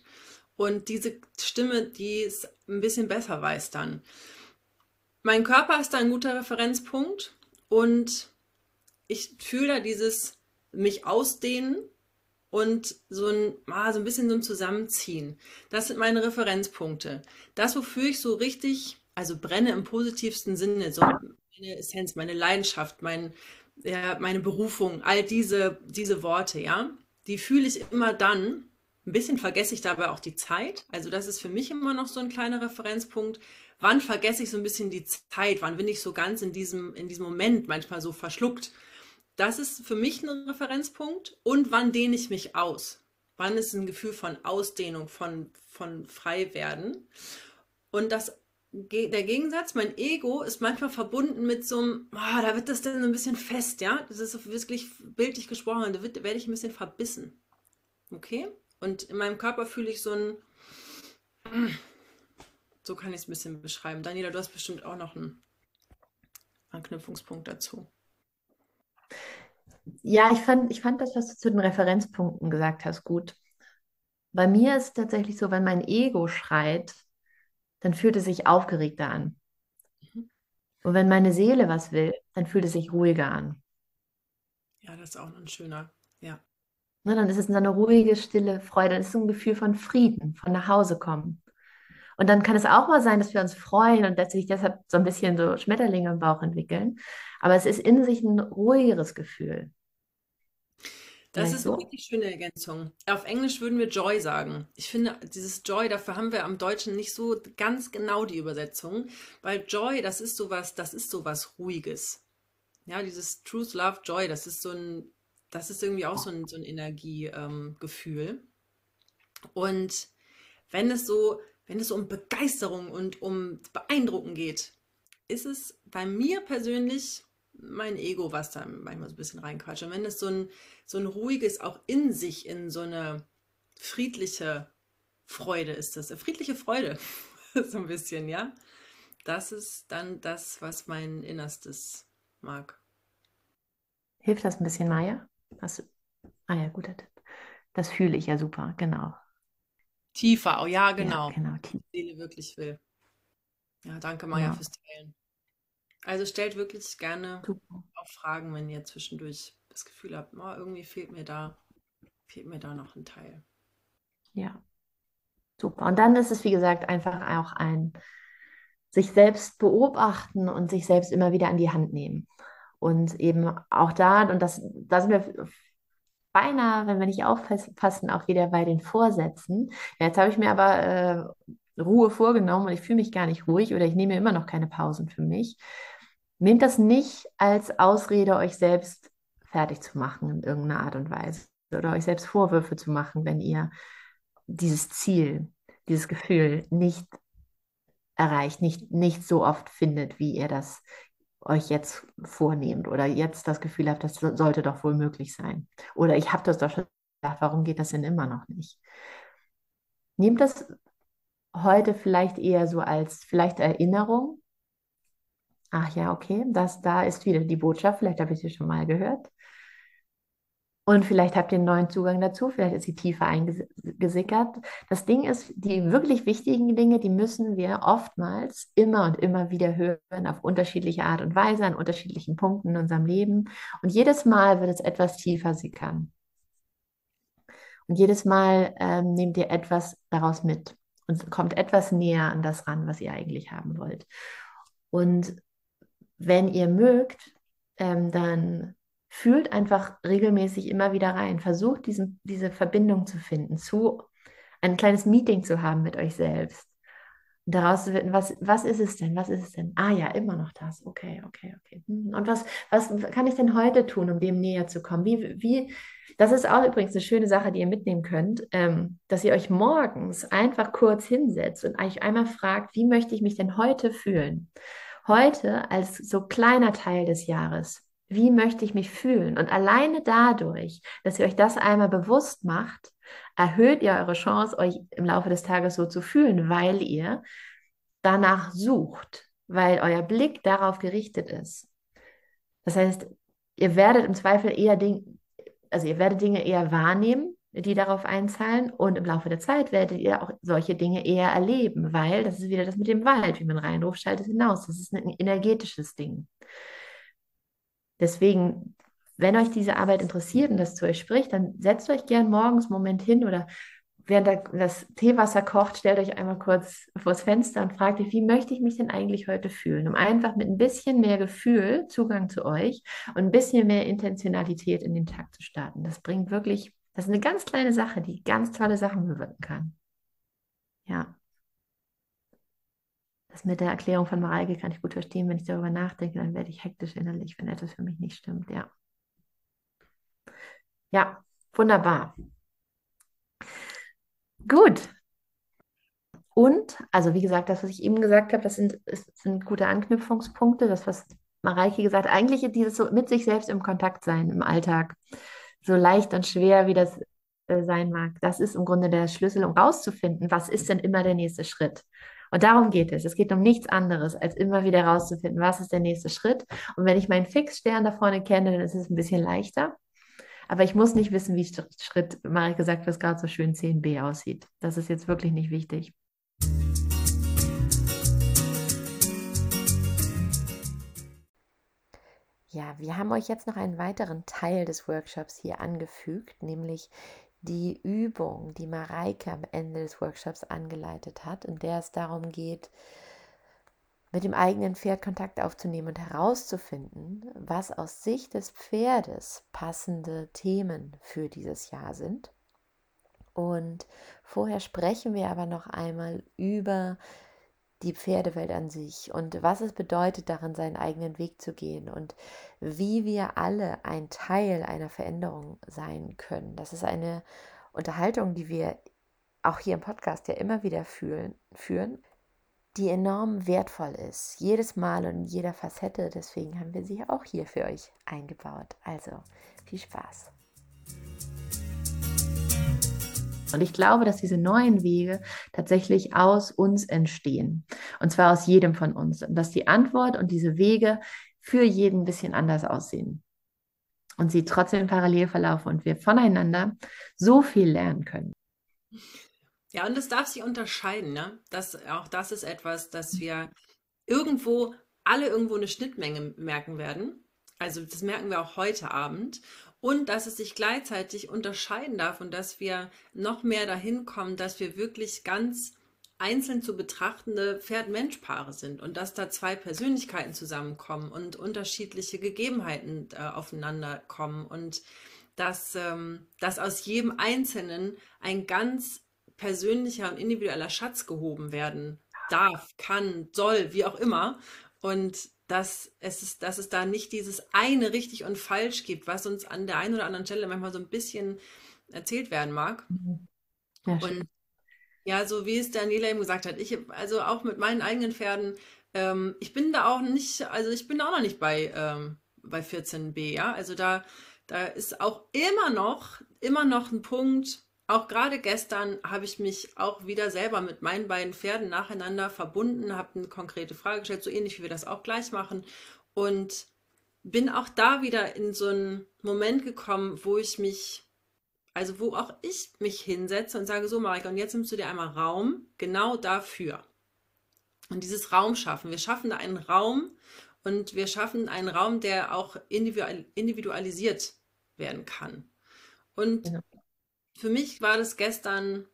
Und diese Stimme, die es ein bisschen besser weiß dann. Mein Körper ist da ein guter Referenzpunkt und ich fühle da dieses mich ausdehnen und so ein, ah, so ein bisschen so ein Zusammenziehen. Das sind meine Referenzpunkte. Das, wofür ich so richtig, also brenne im positivsten Sinne, so meine Essenz, meine Leidenschaft, mein, ja, meine Berufung, all diese, diese Worte, ja, die fühle ich immer dann. Ein bisschen vergesse ich dabei auch die Zeit. Also das ist für mich immer noch so ein kleiner Referenzpunkt, wann vergesse ich so ein bisschen die Zeit, wann bin ich so ganz in diesem, in diesem Moment manchmal so verschluckt. Das ist für mich ein Referenzpunkt. Und wann dehne ich mich aus? Wann ist ein Gefühl von Ausdehnung, von, von Freiwerden? Und das, der Gegensatz, mein Ego ist manchmal verbunden mit so einem, oh, da wird das dann ein bisschen fest, ja? Das ist wirklich bildlich gesprochen, da wird, werde ich ein bisschen verbissen. Okay? Und in meinem Körper fühle ich so ein, so kann ich es ein bisschen beschreiben. Daniela, du hast bestimmt auch noch einen Anknüpfungspunkt dazu. Ja, ich fand, ich fand das, was du zu den Referenzpunkten gesagt hast, gut. Bei mir ist es tatsächlich so, wenn mein Ego schreit, dann fühlt es sich aufgeregter an. Mhm. Und wenn meine Seele was will, dann fühlt es sich ruhiger an. Ja, das ist auch ein schöner, ja. Ne, dann ist es so eine ruhige, stille Freude. Dann ist es so ein Gefühl von Frieden, von nach Hause kommen. Und dann kann es auch mal sein, dass wir uns freuen und dass sich deshalb so ein bisschen so Schmetterlinge im Bauch entwickeln. Aber es ist in sich ein ruhigeres Gefühl. Das ist eine richtig schöne Ergänzung. Auf Englisch würden wir Joy sagen. Ich finde, dieses Joy, dafür haben wir am Deutschen nicht so ganz genau die Übersetzung, weil Joy, das ist sowas, das ist sowas Ruhiges. Ja, dieses Truth, Love, Joy, das ist so ein, das ist irgendwie auch so ein, so ein Energiegefühl. Ähm, und wenn es so wenn es um Begeisterung und um Beeindrucken geht, ist es bei mir persönlich mein Ego, was da manchmal so ein bisschen reinquatscht. Und wenn es so ein, so ein ruhiges, auch in sich, in so eine friedliche Freude ist das, eine friedliche Freude, (laughs) so ein bisschen, ja. Das ist dann das, was mein Innerstes mag. Hilft das ein bisschen, Maya? Was, ah ja, guter Tipp. Das fühle ich ja super, genau. Tiefer, oh ja, genau. Ja, genau. Die Seele wirklich will. Ja, danke Maja ja. fürs Teilen. Also stellt wirklich gerne Super. auch Fragen, wenn ihr zwischendurch das Gefühl habt, oh, irgendwie fehlt mir da, fehlt mir da noch ein Teil. Ja, Super. Und dann ist es, wie gesagt, einfach auch ein sich selbst beobachten und sich selbst immer wieder an die Hand nehmen. Und eben auch da, und das, da sind wir beinahe, wenn wir nicht aufpassen, auch wieder bei den Vorsätzen. Ja, jetzt habe ich mir aber äh, Ruhe vorgenommen und ich fühle mich gar nicht ruhig oder ich nehme immer noch keine Pausen für mich. Nehmt das nicht als Ausrede, euch selbst fertig zu machen in irgendeiner Art und Weise oder euch selbst Vorwürfe zu machen, wenn ihr dieses Ziel, dieses Gefühl nicht erreicht, nicht, nicht so oft findet, wie ihr das euch jetzt vornehmt oder jetzt das Gefühl habt, das sollte doch wohl möglich sein. Oder ich habe das doch schon gedacht, warum geht das denn immer noch nicht? Nehmt das heute vielleicht eher so als vielleicht Erinnerung. Ach ja, okay, das, da ist wieder die Botschaft, vielleicht habe ich sie schon mal gehört. Und vielleicht habt ihr einen neuen Zugang dazu, vielleicht ist sie tiefer eingesickert. Das Ding ist, die wirklich wichtigen Dinge, die müssen wir oftmals immer und immer wieder hören, auf unterschiedliche Art und Weise, an unterschiedlichen Punkten in unserem Leben. Und jedes Mal wird es etwas tiefer sickern. Und jedes Mal ähm, nehmt ihr etwas daraus mit und kommt etwas näher an das ran, was ihr eigentlich haben wollt. Und wenn ihr mögt, ähm, dann fühlt einfach regelmäßig immer wieder rein. Versucht diesen, diese Verbindung zu finden, zu ein kleines Meeting zu haben mit euch selbst. Und daraus zu finden, was, was ist es denn? Was ist es denn? Ah ja, immer noch das. Okay, okay, okay. Hm, und was, was kann ich denn heute tun, um dem näher zu kommen? Wie, wie, das ist auch übrigens eine schöne Sache, die ihr mitnehmen könnt, ähm, dass ihr euch morgens einfach kurz hinsetzt und euch einmal fragt, wie möchte ich mich denn heute fühlen? Heute als so kleiner Teil des Jahres wie möchte ich mich fühlen? Und alleine dadurch, dass ihr euch das einmal bewusst macht, erhöht ihr eure Chance, euch im Laufe des Tages so zu fühlen, weil ihr danach sucht, weil euer Blick darauf gerichtet ist. Das heißt, ihr werdet im Zweifel eher Dinge, also ihr werdet Dinge eher wahrnehmen, die darauf einzahlen und im Laufe der Zeit werdet ihr auch solche Dinge eher erleben, weil das ist wieder das mit dem Wald, wie man reinruft, schaltet hinaus. Das ist ein energetisches Ding. Deswegen, wenn euch diese Arbeit interessiert und das zu euch spricht, dann setzt euch gern morgens einen Moment hin oder während das Teewasser kocht, stellt euch einmal kurz vors Fenster und fragt euch, wie möchte ich mich denn eigentlich heute fühlen? Um einfach mit ein bisschen mehr Gefühl Zugang zu euch und ein bisschen mehr Intentionalität in den Tag zu starten. Das bringt wirklich, das ist eine ganz kleine Sache, die ganz tolle Sachen bewirken kann. Ja. Das mit der Erklärung von Mareike kann ich gut verstehen. Wenn ich darüber nachdenke, dann werde ich hektisch innerlich, wenn etwas für mich nicht stimmt. Ja. Ja, wunderbar. Gut. Und, also wie gesagt, das, was ich eben gesagt habe, das sind, das sind gute Anknüpfungspunkte. Das, was Mareike gesagt hat, eigentlich dieses so mit sich selbst im Kontakt sein im Alltag, so leicht und schwer, wie das äh, sein mag, das ist im Grunde der Schlüssel, um rauszufinden, was ist denn immer der nächste Schritt. Und darum geht es. Es geht um nichts anderes, als immer wieder herauszufinden, was ist der nächste Schritt. Und wenn ich meinen Fixstern da vorne kenne, dann ist es ein bisschen leichter. Aber ich muss nicht wissen, wie Schritt, Marie gesagt, was gerade so schön 10b aussieht. Das ist jetzt wirklich nicht wichtig. Ja, wir haben euch jetzt noch einen weiteren Teil des Workshops hier angefügt, nämlich die Übung, die Mareike am Ende des Workshops angeleitet hat, in der es darum geht, mit dem eigenen Pferd Kontakt aufzunehmen und herauszufinden, was aus Sicht des Pferdes passende Themen für dieses Jahr sind. Und vorher sprechen wir aber noch einmal über die Pferdewelt an sich und was es bedeutet, darin seinen eigenen Weg zu gehen und wie wir alle ein Teil einer Veränderung sein können. Das ist eine Unterhaltung, die wir auch hier im Podcast ja immer wieder fühlen, führen, die enorm wertvoll ist, jedes Mal und in jeder Facette. Deswegen haben wir sie auch hier für euch eingebaut. Also viel Spaß. Und ich glaube, dass diese neuen Wege tatsächlich aus uns entstehen. Und zwar aus jedem von uns. Und dass die Antwort und diese Wege für jeden ein bisschen anders aussehen. Und sie trotzdem parallel verlaufen und wir voneinander so viel lernen können. Ja, und das darf sich unterscheiden. Ne? Das, auch das ist etwas, dass wir irgendwo alle irgendwo eine Schnittmenge merken werden. Also das merken wir auch heute Abend. Und dass es sich gleichzeitig unterscheiden darf und dass wir noch mehr dahin kommen, dass wir wirklich ganz einzeln zu betrachtende Pferd-Mensch-Paare sind und dass da zwei Persönlichkeiten zusammenkommen und unterschiedliche Gegebenheiten äh, aufeinander kommen und dass, ähm, dass aus jedem Einzelnen ein ganz persönlicher und individueller Schatz gehoben werden darf, kann, soll, wie auch immer. Und dass es, dass es da nicht dieses eine richtig und falsch gibt, was uns an der einen oder anderen Stelle manchmal so ein bisschen erzählt werden mag. Mhm. Ja, und ja, so wie es Daniela eben gesagt hat, ich also auch mit meinen eigenen Pferden, ähm, ich bin da auch nicht, also ich bin da auch noch nicht bei, ähm, bei 14b, ja. Also da, da ist auch immer noch, immer noch ein Punkt, auch gerade gestern habe ich mich auch wieder selber mit meinen beiden Pferden nacheinander verbunden, habe eine konkrete Frage gestellt, so ähnlich wie wir das auch gleich machen. Und bin auch da wieder in so einen Moment gekommen, wo ich mich also wo auch ich mich hinsetze und sage, so Marika, und jetzt nimmst du dir einmal Raum genau dafür. Und dieses Raum schaffen. Wir schaffen da einen Raum und wir schaffen einen Raum, der auch individualisiert werden kann. Und ja. Für mich war das gestern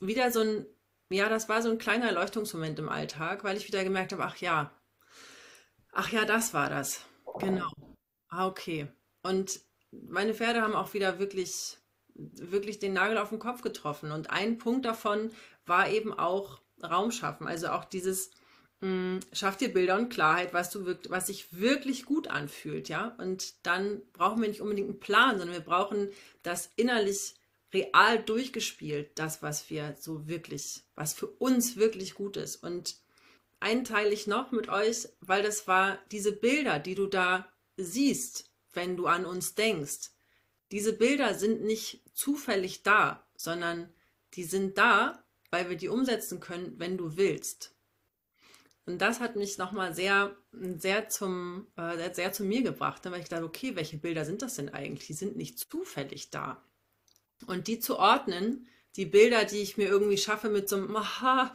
wieder so ein, ja, das war so ein kleiner Erleuchtungsmoment im Alltag, weil ich wieder gemerkt habe, ach ja, ach ja, das war das. Genau. Ah, okay. Und meine Pferde haben auch wieder wirklich wirklich den Nagel auf den Kopf getroffen. Und ein Punkt davon war eben auch Raum schaffen. Also auch dieses, mh, hm, schaff dir Bilder und Klarheit, was du wirkt, was sich wirklich gut anfühlt, ja. Und dann brauchen wir nicht unbedingt einen Plan, sondern wir brauchen das innerlich real durchgespielt, das, was wir so wirklich, was für uns wirklich gut ist. Und einen teile ich noch mit euch, weil das war diese Bilder, die du da siehst, wenn du an uns denkst. Diese Bilder sind nicht zufällig da, sondern die sind da, weil wir die umsetzen können, wenn du willst. Und das hat mich nochmal sehr, sehr, zum, äh, sehr zu mir gebracht, ne, weil ich dachte, okay, welche Bilder sind das denn eigentlich? Die sind nicht zufällig da. Und die zu ordnen, die Bilder, die ich mir irgendwie schaffe mit so einem, aha,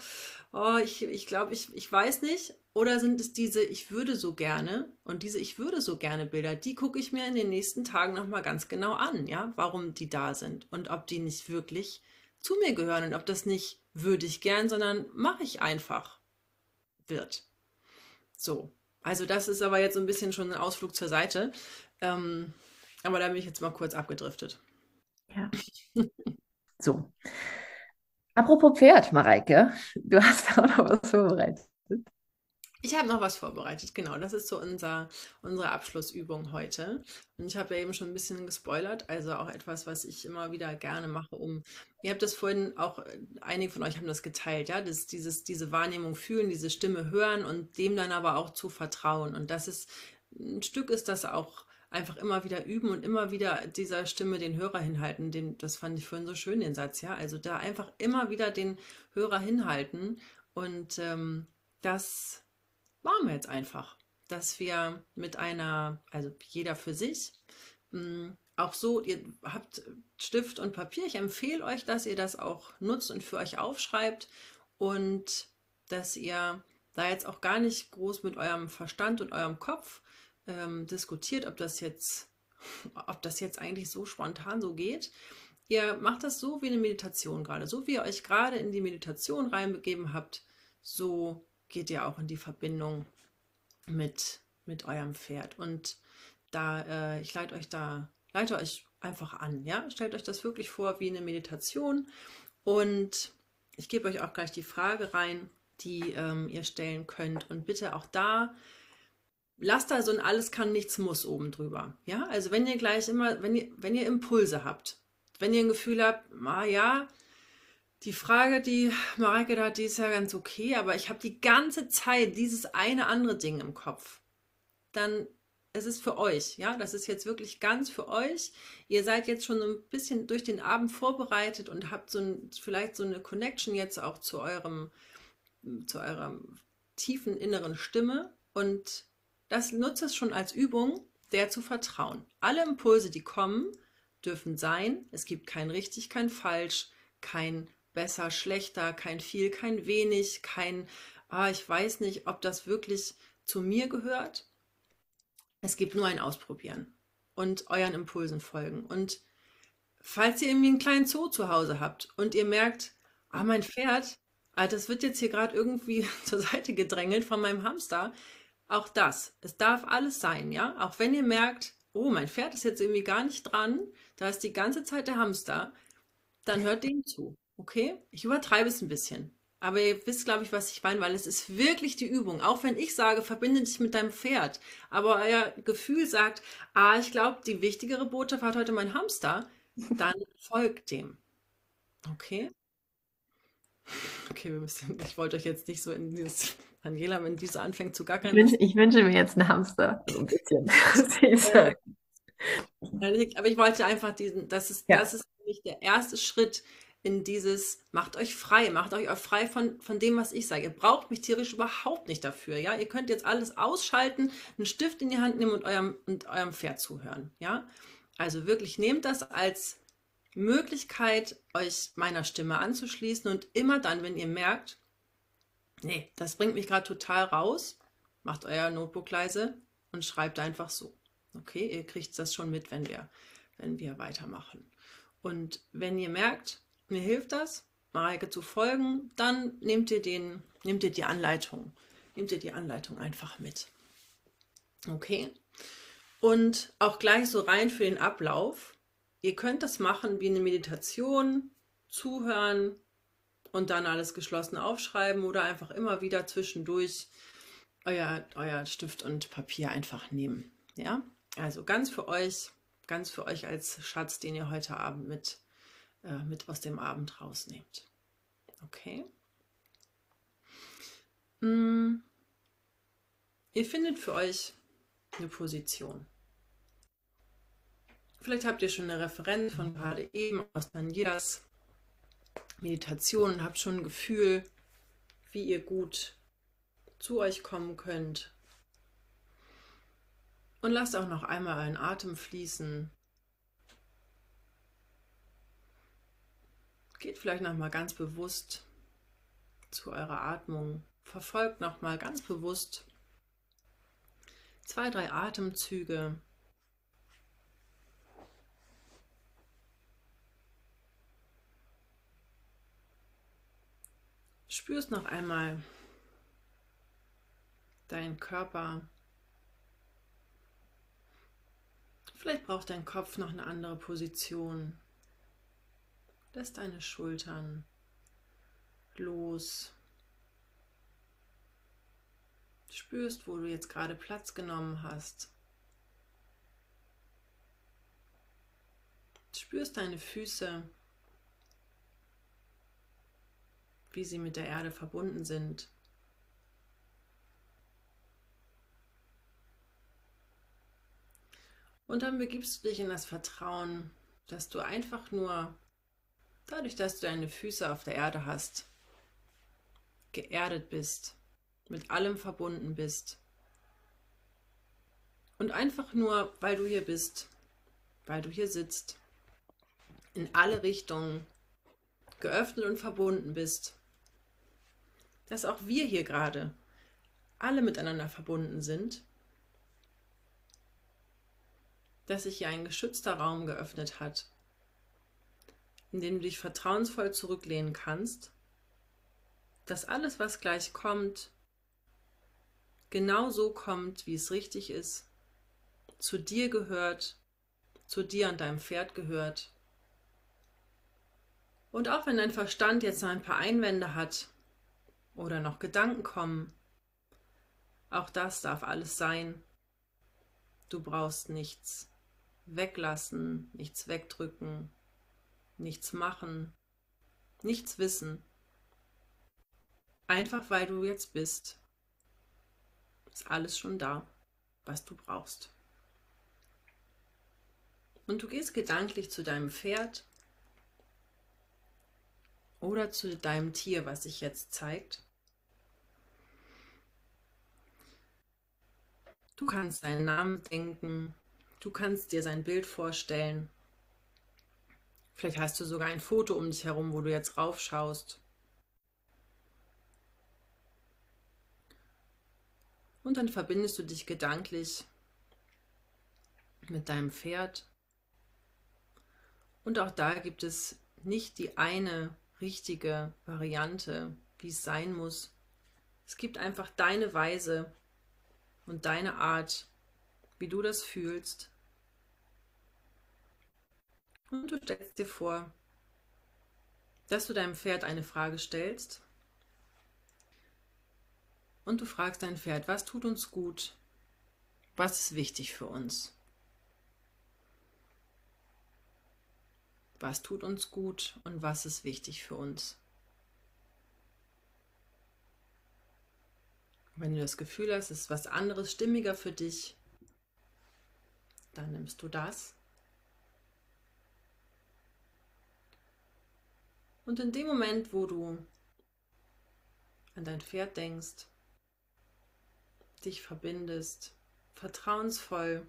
oh, ich, ich glaube, ich, ich weiß nicht. Oder sind es diese Ich würde so gerne und diese Ich würde so gerne Bilder, die gucke ich mir in den nächsten Tagen nochmal ganz genau an, ja, warum die da sind und ob die nicht wirklich zu mir gehören und ob das nicht würde ich gern, sondern mache ich einfach wird. So, also das ist aber jetzt so ein bisschen schon ein Ausflug zur Seite. Ähm, aber da bin ich jetzt mal kurz abgedriftet. Ja. (laughs) so. Apropos Pferd, Mareike, du (laughs) hast auch noch was vorbereitet. Ich habe noch was vorbereitet, genau. Das ist so unser, unsere Abschlussübung heute. Und ich habe ja eben schon ein bisschen gespoilert, also auch etwas, was ich immer wieder gerne mache, um, ihr habt das vorhin auch, einige von euch haben das geteilt, ja, das, dieses, diese Wahrnehmung fühlen, diese Stimme hören und dem dann aber auch zu vertrauen. Und das ist, ein Stück ist das auch einfach immer wieder üben und immer wieder dieser Stimme den Hörer hinhalten. Den, das fand ich vorhin so schön, den Satz, ja. Also da einfach immer wieder den Hörer hinhalten. Und ähm, das machen wir jetzt einfach, dass wir mit einer, also jeder für sich, mh, auch so, ihr habt Stift und Papier. Ich empfehle euch, dass ihr das auch nutzt und für euch aufschreibt und dass ihr da jetzt auch gar nicht groß mit eurem Verstand und eurem Kopf ähm, diskutiert, ob das jetzt, ob das jetzt eigentlich so spontan so geht. Ihr macht das so wie eine Meditation gerade. So wie ihr euch gerade in die Meditation reinbegeben habt, so geht ihr auch in die Verbindung mit, mit eurem Pferd. Und da, äh, ich leite euch da, leite euch einfach an, ja. Stellt euch das wirklich vor wie eine Meditation. Und ich gebe euch auch gleich die Frage rein, die ähm, ihr stellen könnt. Und bitte auch da lasst da so ein alles kann, nichts muss oben drüber. Ja, also wenn ihr gleich immer, wenn ihr, wenn ihr Impulse habt, wenn ihr ein Gefühl habt, ah ja, die Frage, die Mareike da hat, die ist ja ganz okay, aber ich habe die ganze Zeit dieses eine andere Ding im Kopf. Dann es ist für euch, ja, das ist jetzt wirklich ganz für euch. Ihr seid jetzt schon ein bisschen durch den Abend vorbereitet und habt so ein, vielleicht so eine Connection jetzt auch zu eurem, zu eurer tiefen inneren Stimme und das nutzt es schon als Übung, der zu vertrauen. Alle Impulse, die kommen, dürfen sein. Es gibt kein richtig, kein falsch, kein besser, schlechter, kein viel, kein wenig, kein, ah, ich weiß nicht, ob das wirklich zu mir gehört. Es gibt nur ein Ausprobieren. und euren Impulsen folgen. Und falls ihr irgendwie einen kleinen Zoo zu Hause habt und ihr merkt, ah, mein Pferd, ah, das wird jetzt hier gerade irgendwie (laughs) zur Seite gedrängelt von meinem Hamster, auch das, es darf alles sein, ja? Auch wenn ihr merkt, oh, mein Pferd ist jetzt irgendwie gar nicht dran, da ist die ganze Zeit der Hamster, dann hört dem zu, okay? Ich übertreibe es ein bisschen. Aber ihr wisst, glaube ich, was ich meine, weil es ist wirklich die Übung. Auch wenn ich sage, verbinde dich mit deinem Pferd. Aber euer Gefühl sagt, ah, ich glaube, die wichtigere Botschaft hat heute mein Hamster, dann (laughs) folgt dem. Okay? Okay, wir müssen, ich wollte euch jetzt nicht so in dieses, Angela, wenn diese anfängt zu gackern. Ich wünsche, ich wünsche mir jetzt einen Hamster. So ein bisschen. (laughs) Aber ich wollte einfach diesen, das ist, ja. das ist nämlich der erste Schritt in dieses, macht euch frei, macht euch auch frei von, von dem, was ich sage. Ihr braucht mich tierisch überhaupt nicht dafür, ja. Ihr könnt jetzt alles ausschalten, einen Stift in die Hand nehmen und eurem, und eurem Pferd zuhören, ja. Also wirklich nehmt das als Möglichkeit, euch meiner Stimme anzuschließen und immer dann, wenn ihr merkt, nee, das bringt mich gerade total raus, macht euer Notebook leise und schreibt einfach so. Okay, ihr kriegt das schon mit, wenn wir, wenn wir weitermachen. Und wenn ihr merkt, mir hilft das, Mareike zu folgen, dann nehmt ihr, den, nehmt ihr die Anleitung. Nehmt ihr die Anleitung einfach mit. Okay. Und auch gleich so rein für den Ablauf. Ihr könnt das machen wie eine Meditation, zuhören und dann alles geschlossen aufschreiben oder einfach immer wieder zwischendurch euer, euer Stift und Papier einfach nehmen. Ja, also ganz für euch, ganz für euch als Schatz, den ihr heute Abend mit, äh, mit aus dem Abend rausnehmt. Okay. Hm. Ihr findet für euch eine Position. Vielleicht habt ihr schon eine Referenz von gerade eben aus Daniels Meditation und habt schon ein Gefühl, wie ihr gut zu euch kommen könnt. Und lasst auch noch einmal einen Atem fließen. Geht vielleicht noch mal ganz bewusst zu eurer Atmung. Verfolgt noch mal ganz bewusst zwei, drei Atemzüge. Spürst noch einmal deinen Körper. Vielleicht braucht dein Kopf noch eine andere Position. Lass deine Schultern los. Spürst, wo du jetzt gerade Platz genommen hast. Spürst deine Füße, wie sie mit der Erde verbunden sind. Und dann begibst du dich in das Vertrauen, dass du einfach nur dadurch, dass du deine Füße auf der Erde hast, geerdet bist, mit allem verbunden bist. Und einfach nur, weil du hier bist, weil du hier sitzt, in alle Richtungen geöffnet und verbunden bist, dass auch wir hier gerade alle miteinander verbunden sind dass sich hier ein geschützter Raum geöffnet hat, in dem du dich vertrauensvoll zurücklehnen kannst, dass alles, was gleich kommt, genau so kommt, wie es richtig ist, zu dir gehört, zu dir und deinem Pferd gehört. Und auch wenn dein Verstand jetzt noch ein paar Einwände hat oder noch Gedanken kommen, auch das darf alles sein. Du brauchst nichts weglassen, nichts wegdrücken, nichts machen, nichts wissen. Einfach weil du jetzt bist, ist alles schon da, was du brauchst. Und du gehst gedanklich zu deinem Pferd oder zu deinem Tier, was sich jetzt zeigt. Du kannst deinen Namen denken, Du kannst dir sein Bild vorstellen. Vielleicht hast du sogar ein Foto um dich herum, wo du jetzt raufschaust. Und dann verbindest du dich gedanklich mit deinem Pferd. Und auch da gibt es nicht die eine richtige Variante, wie es sein muss. Es gibt einfach deine Weise und deine Art, wie du das fühlst. Und du stellst dir vor, dass du deinem Pferd eine Frage stellst. Und du fragst dein Pferd, was tut uns gut? Was ist wichtig für uns? Was tut uns gut und was ist wichtig für uns? Wenn du das Gefühl hast, es ist was anderes stimmiger für dich, dann nimmst du das. Und in dem Moment, wo du an dein Pferd denkst, dich verbindest, vertrauensvoll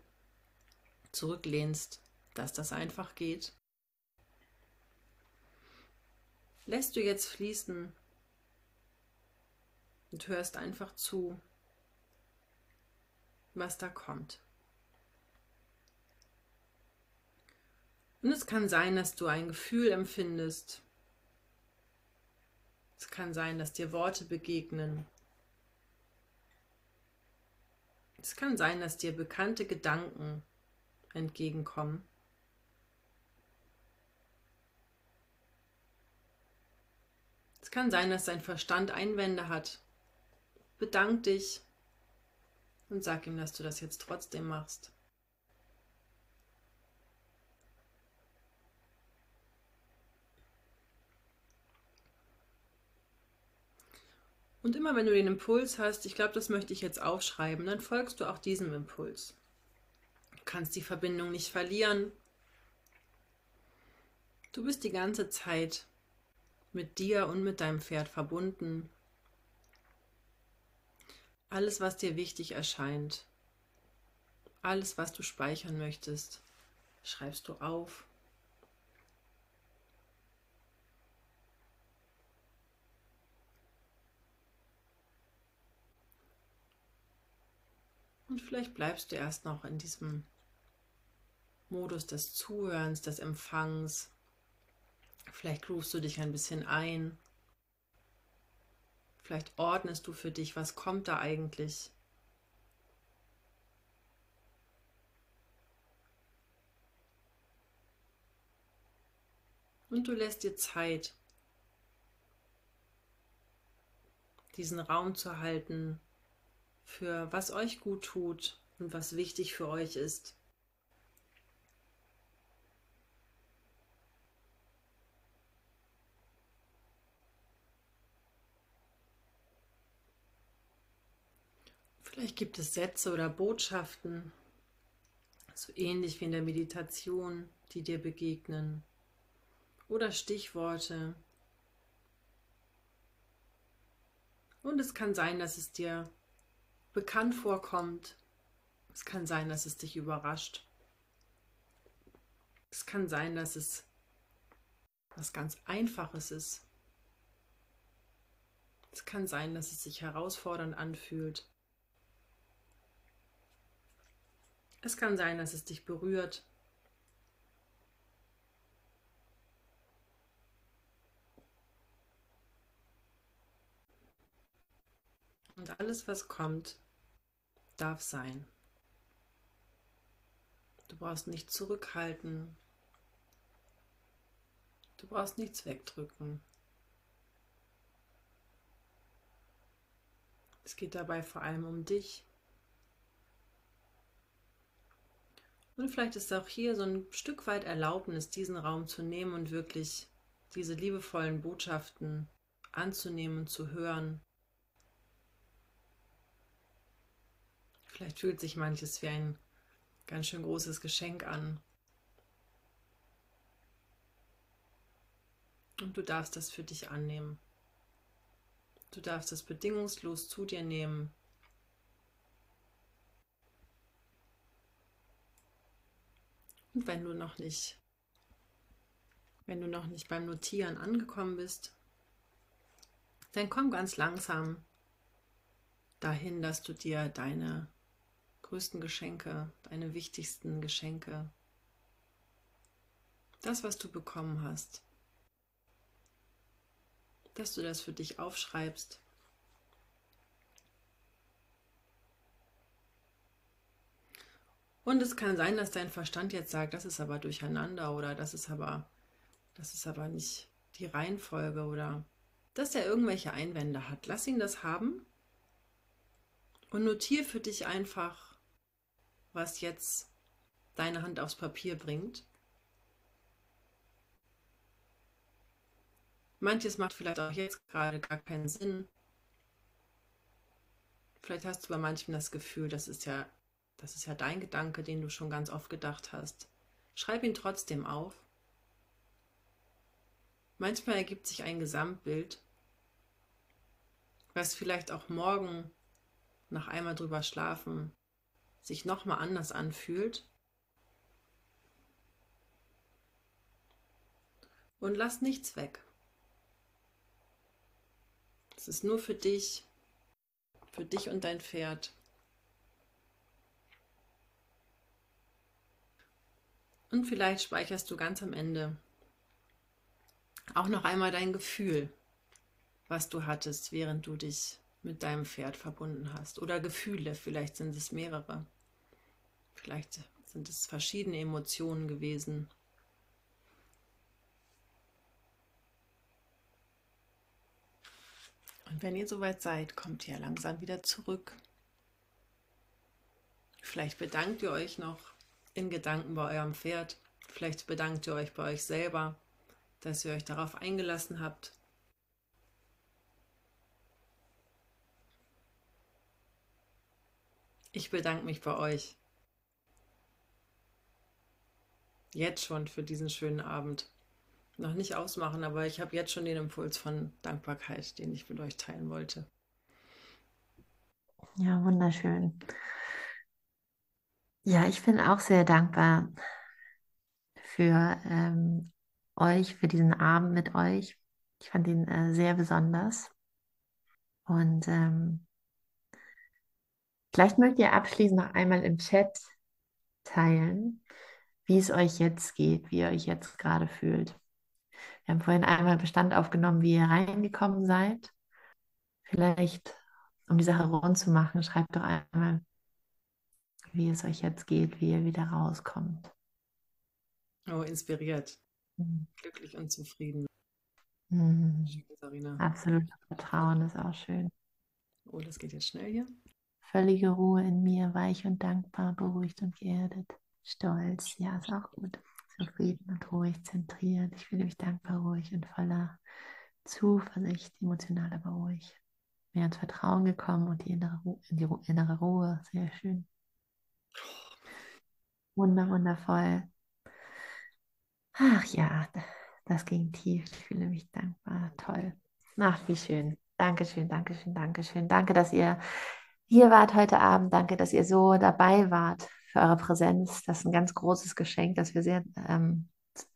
zurücklehnst, dass das einfach geht, lässt du jetzt fließen und hörst einfach zu, was da kommt. Und es kann sein, dass du ein Gefühl empfindest. Es kann sein, dass dir Worte begegnen. Es kann sein, dass dir bekannte Gedanken entgegenkommen. Es kann sein, dass dein Verstand Einwände hat. Bedank dich und sag ihm, dass du das jetzt trotzdem machst. Und immer wenn du den Impuls hast, ich glaube, das möchte ich jetzt aufschreiben, dann folgst du auch diesem Impuls. Du kannst die Verbindung nicht verlieren. Du bist die ganze Zeit mit dir und mit deinem Pferd verbunden. Alles, was dir wichtig erscheint, alles, was du speichern möchtest, schreibst du auf. Und vielleicht bleibst du erst noch in diesem Modus des Zuhörens, des Empfangs. Vielleicht rufst du dich ein bisschen ein. Vielleicht ordnest du für dich, was kommt da eigentlich. Und du lässt dir Zeit, diesen Raum zu halten, für was euch gut tut und was wichtig für euch ist. Vielleicht gibt es Sätze oder Botschaften, so ähnlich wie in der Meditation, die dir begegnen. Oder Stichworte. Und es kann sein, dass es dir bekannt vorkommt. Es kann sein, dass es dich überrascht. Es kann sein, dass es was ganz Einfaches ist. Es kann sein, dass es sich herausfordernd anfühlt. Es kann sein, dass es dich berührt. Und alles, was kommt, darf sein. Du brauchst nicht zurückhalten. Du brauchst nichts wegdrücken. Es geht dabei vor allem um dich. Und vielleicht ist auch hier so ein Stück weit Erlaubnis, diesen Raum zu nehmen und wirklich diese liebevollen Botschaften anzunehmen, zu hören. Vielleicht fühlt sich manches wie ein ganz schön großes Geschenk an. Und du darfst das für dich annehmen. Du darfst es bedingungslos zu dir nehmen. Wenn du noch nicht, wenn du noch nicht beim Notieren angekommen bist, dann komm ganz langsam dahin, dass du dir deine größten Geschenke, deine wichtigsten Geschenke. Das, was du bekommen hast. Dass du das für dich aufschreibst. Und es kann sein, dass dein Verstand jetzt sagt, das ist aber durcheinander oder das ist aber, das ist aber nicht die Reihenfolge oder dass er irgendwelche Einwände hat. Lass ihn das haben und notiere für dich einfach, was jetzt deine Hand aufs Papier bringt. Manches macht vielleicht auch jetzt gerade gar keinen Sinn. Vielleicht hast du bei manchem das Gefühl, das ist ja, das ist ja dein Gedanke, den du schon ganz oft gedacht hast. Schreib ihn trotzdem auf. Manchmal ergibt sich ein Gesamtbild, was vielleicht auch morgen nach einmal drüber schlafen sich nochmal anders anfühlt. Und lass nichts weg. Es ist nur für dich, für dich und dein Pferd. Und vielleicht speicherst du ganz am Ende auch noch einmal dein Gefühl, was du hattest, während du dich mit deinem Pferd verbunden hast. Oder Gefühle, vielleicht sind es mehrere. Vielleicht sind es verschiedene Emotionen gewesen. Und wenn ihr soweit seid, kommt ihr langsam wieder zurück. Vielleicht bedankt ihr euch noch in Gedanken bei eurem Pferd. Vielleicht bedankt ihr euch bei euch selber, dass ihr euch darauf eingelassen habt, Ich bedanke mich bei euch. Jetzt schon für diesen schönen Abend. Noch nicht ausmachen, aber ich habe jetzt schon den Impuls von Dankbarkeit, den ich mit euch teilen wollte. Ja, wunderschön. Ja, ich bin auch sehr dankbar für ähm, euch, für diesen Abend mit euch. Ich fand ihn äh, sehr besonders. Und ähm, Vielleicht mögt ihr abschließend noch einmal im Chat teilen, wie es euch jetzt geht, wie ihr euch jetzt gerade fühlt. Wir haben vorhin einmal Bestand aufgenommen, wie ihr reingekommen seid. Vielleicht, um die Sache rund zu machen, schreibt doch einmal, wie es euch jetzt geht, wie ihr wieder rauskommt. Oh, inspiriert. Mhm. Glücklich und zufrieden. Mhm. Schön, Absolut Vertrauen ist auch schön. Oh, das geht jetzt schnell hier. Völlige Ruhe in mir, weich und dankbar, beruhigt und geerdet. Stolz, ja, ist auch gut. Zufrieden und ruhig, zentriert. Ich fühle mich dankbar, ruhig und voller Zuversicht, emotional aber ruhig. Mehr ins Vertrauen gekommen und die innere, Ru die Ru innere Ruhe. Sehr schön. Wunder, wundervoll. Ach ja, das ging tief. Ich fühle mich dankbar. Toll. Ach, wie schön. Dankeschön, Dankeschön, Dankeschön. Danke, dass ihr hier wart heute Abend. Danke, dass ihr so dabei wart für eure Präsenz. Das ist ein ganz großes Geschenk, das wir sehr ähm,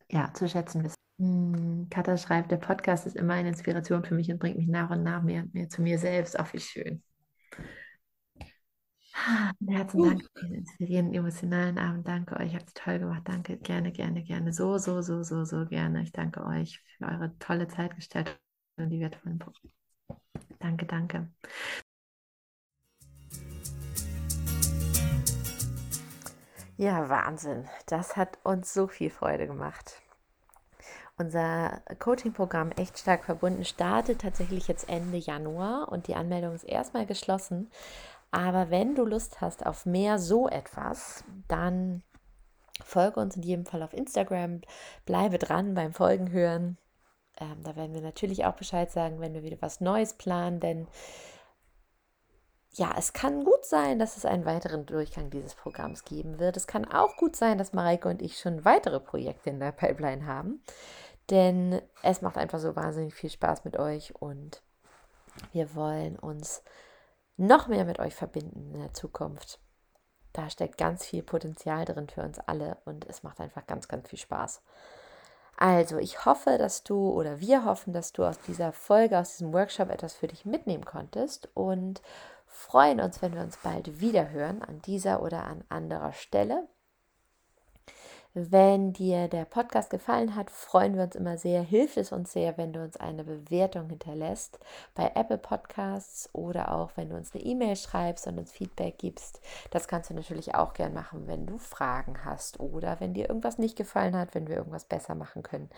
ja, zu schätzen wissen. Hm, Katha schreibt, der Podcast ist immer eine Inspiration für mich und bringt mich nach und nach mehr mehr zu mir selbst. Auch wie schön. Herzlichen Dank für diesen inspirierenden, emotionalen Abend. Danke euch, habt es toll gemacht. Danke, gerne, gerne, gerne. So, so, so, so, so gerne. Ich danke euch für eure tolle Zeitgestaltung und die wertvollen Punkte. Danke, danke. Ja, Wahnsinn. Das hat uns so viel Freude gemacht. Unser Coaching-Programm Echt stark verbunden startet tatsächlich jetzt Ende Januar und die Anmeldung ist erstmal geschlossen. Aber wenn du Lust hast auf mehr so etwas, dann folge uns in jedem Fall auf Instagram, bleibe dran beim Folgen hören. Ähm, da werden wir natürlich auch Bescheid sagen, wenn wir wieder was Neues planen, denn ja, es kann gut sein, dass es einen weiteren Durchgang dieses Programms geben wird. Es kann auch gut sein, dass Mareike und ich schon weitere Projekte in der Pipeline haben. Denn es macht einfach so wahnsinnig viel Spaß mit euch und wir wollen uns noch mehr mit euch verbinden in der Zukunft. Da steckt ganz viel Potenzial drin für uns alle und es macht einfach ganz, ganz viel Spaß. Also, ich hoffe, dass du oder wir hoffen, dass du aus dieser Folge, aus diesem Workshop etwas für dich mitnehmen konntest und freuen uns, wenn wir uns bald wieder hören, an dieser oder an anderer Stelle. Wenn dir der Podcast gefallen hat, freuen wir uns immer sehr, hilft es uns sehr, wenn du uns eine Bewertung hinterlässt bei Apple Podcasts oder auch wenn du uns eine E-Mail schreibst und uns Feedback gibst. Das kannst du natürlich auch gern machen, wenn du Fragen hast oder wenn dir irgendwas nicht gefallen hat, wenn wir irgendwas besser machen können.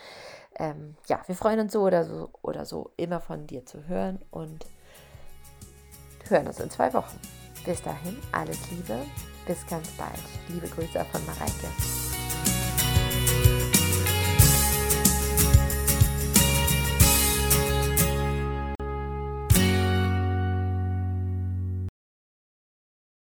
Ähm, ja, wir freuen uns so oder so oder so immer von dir zu hören und hören uns in zwei Wochen. Bis dahin, alles Liebe, bis ganz bald. Liebe Grüße von Mareike.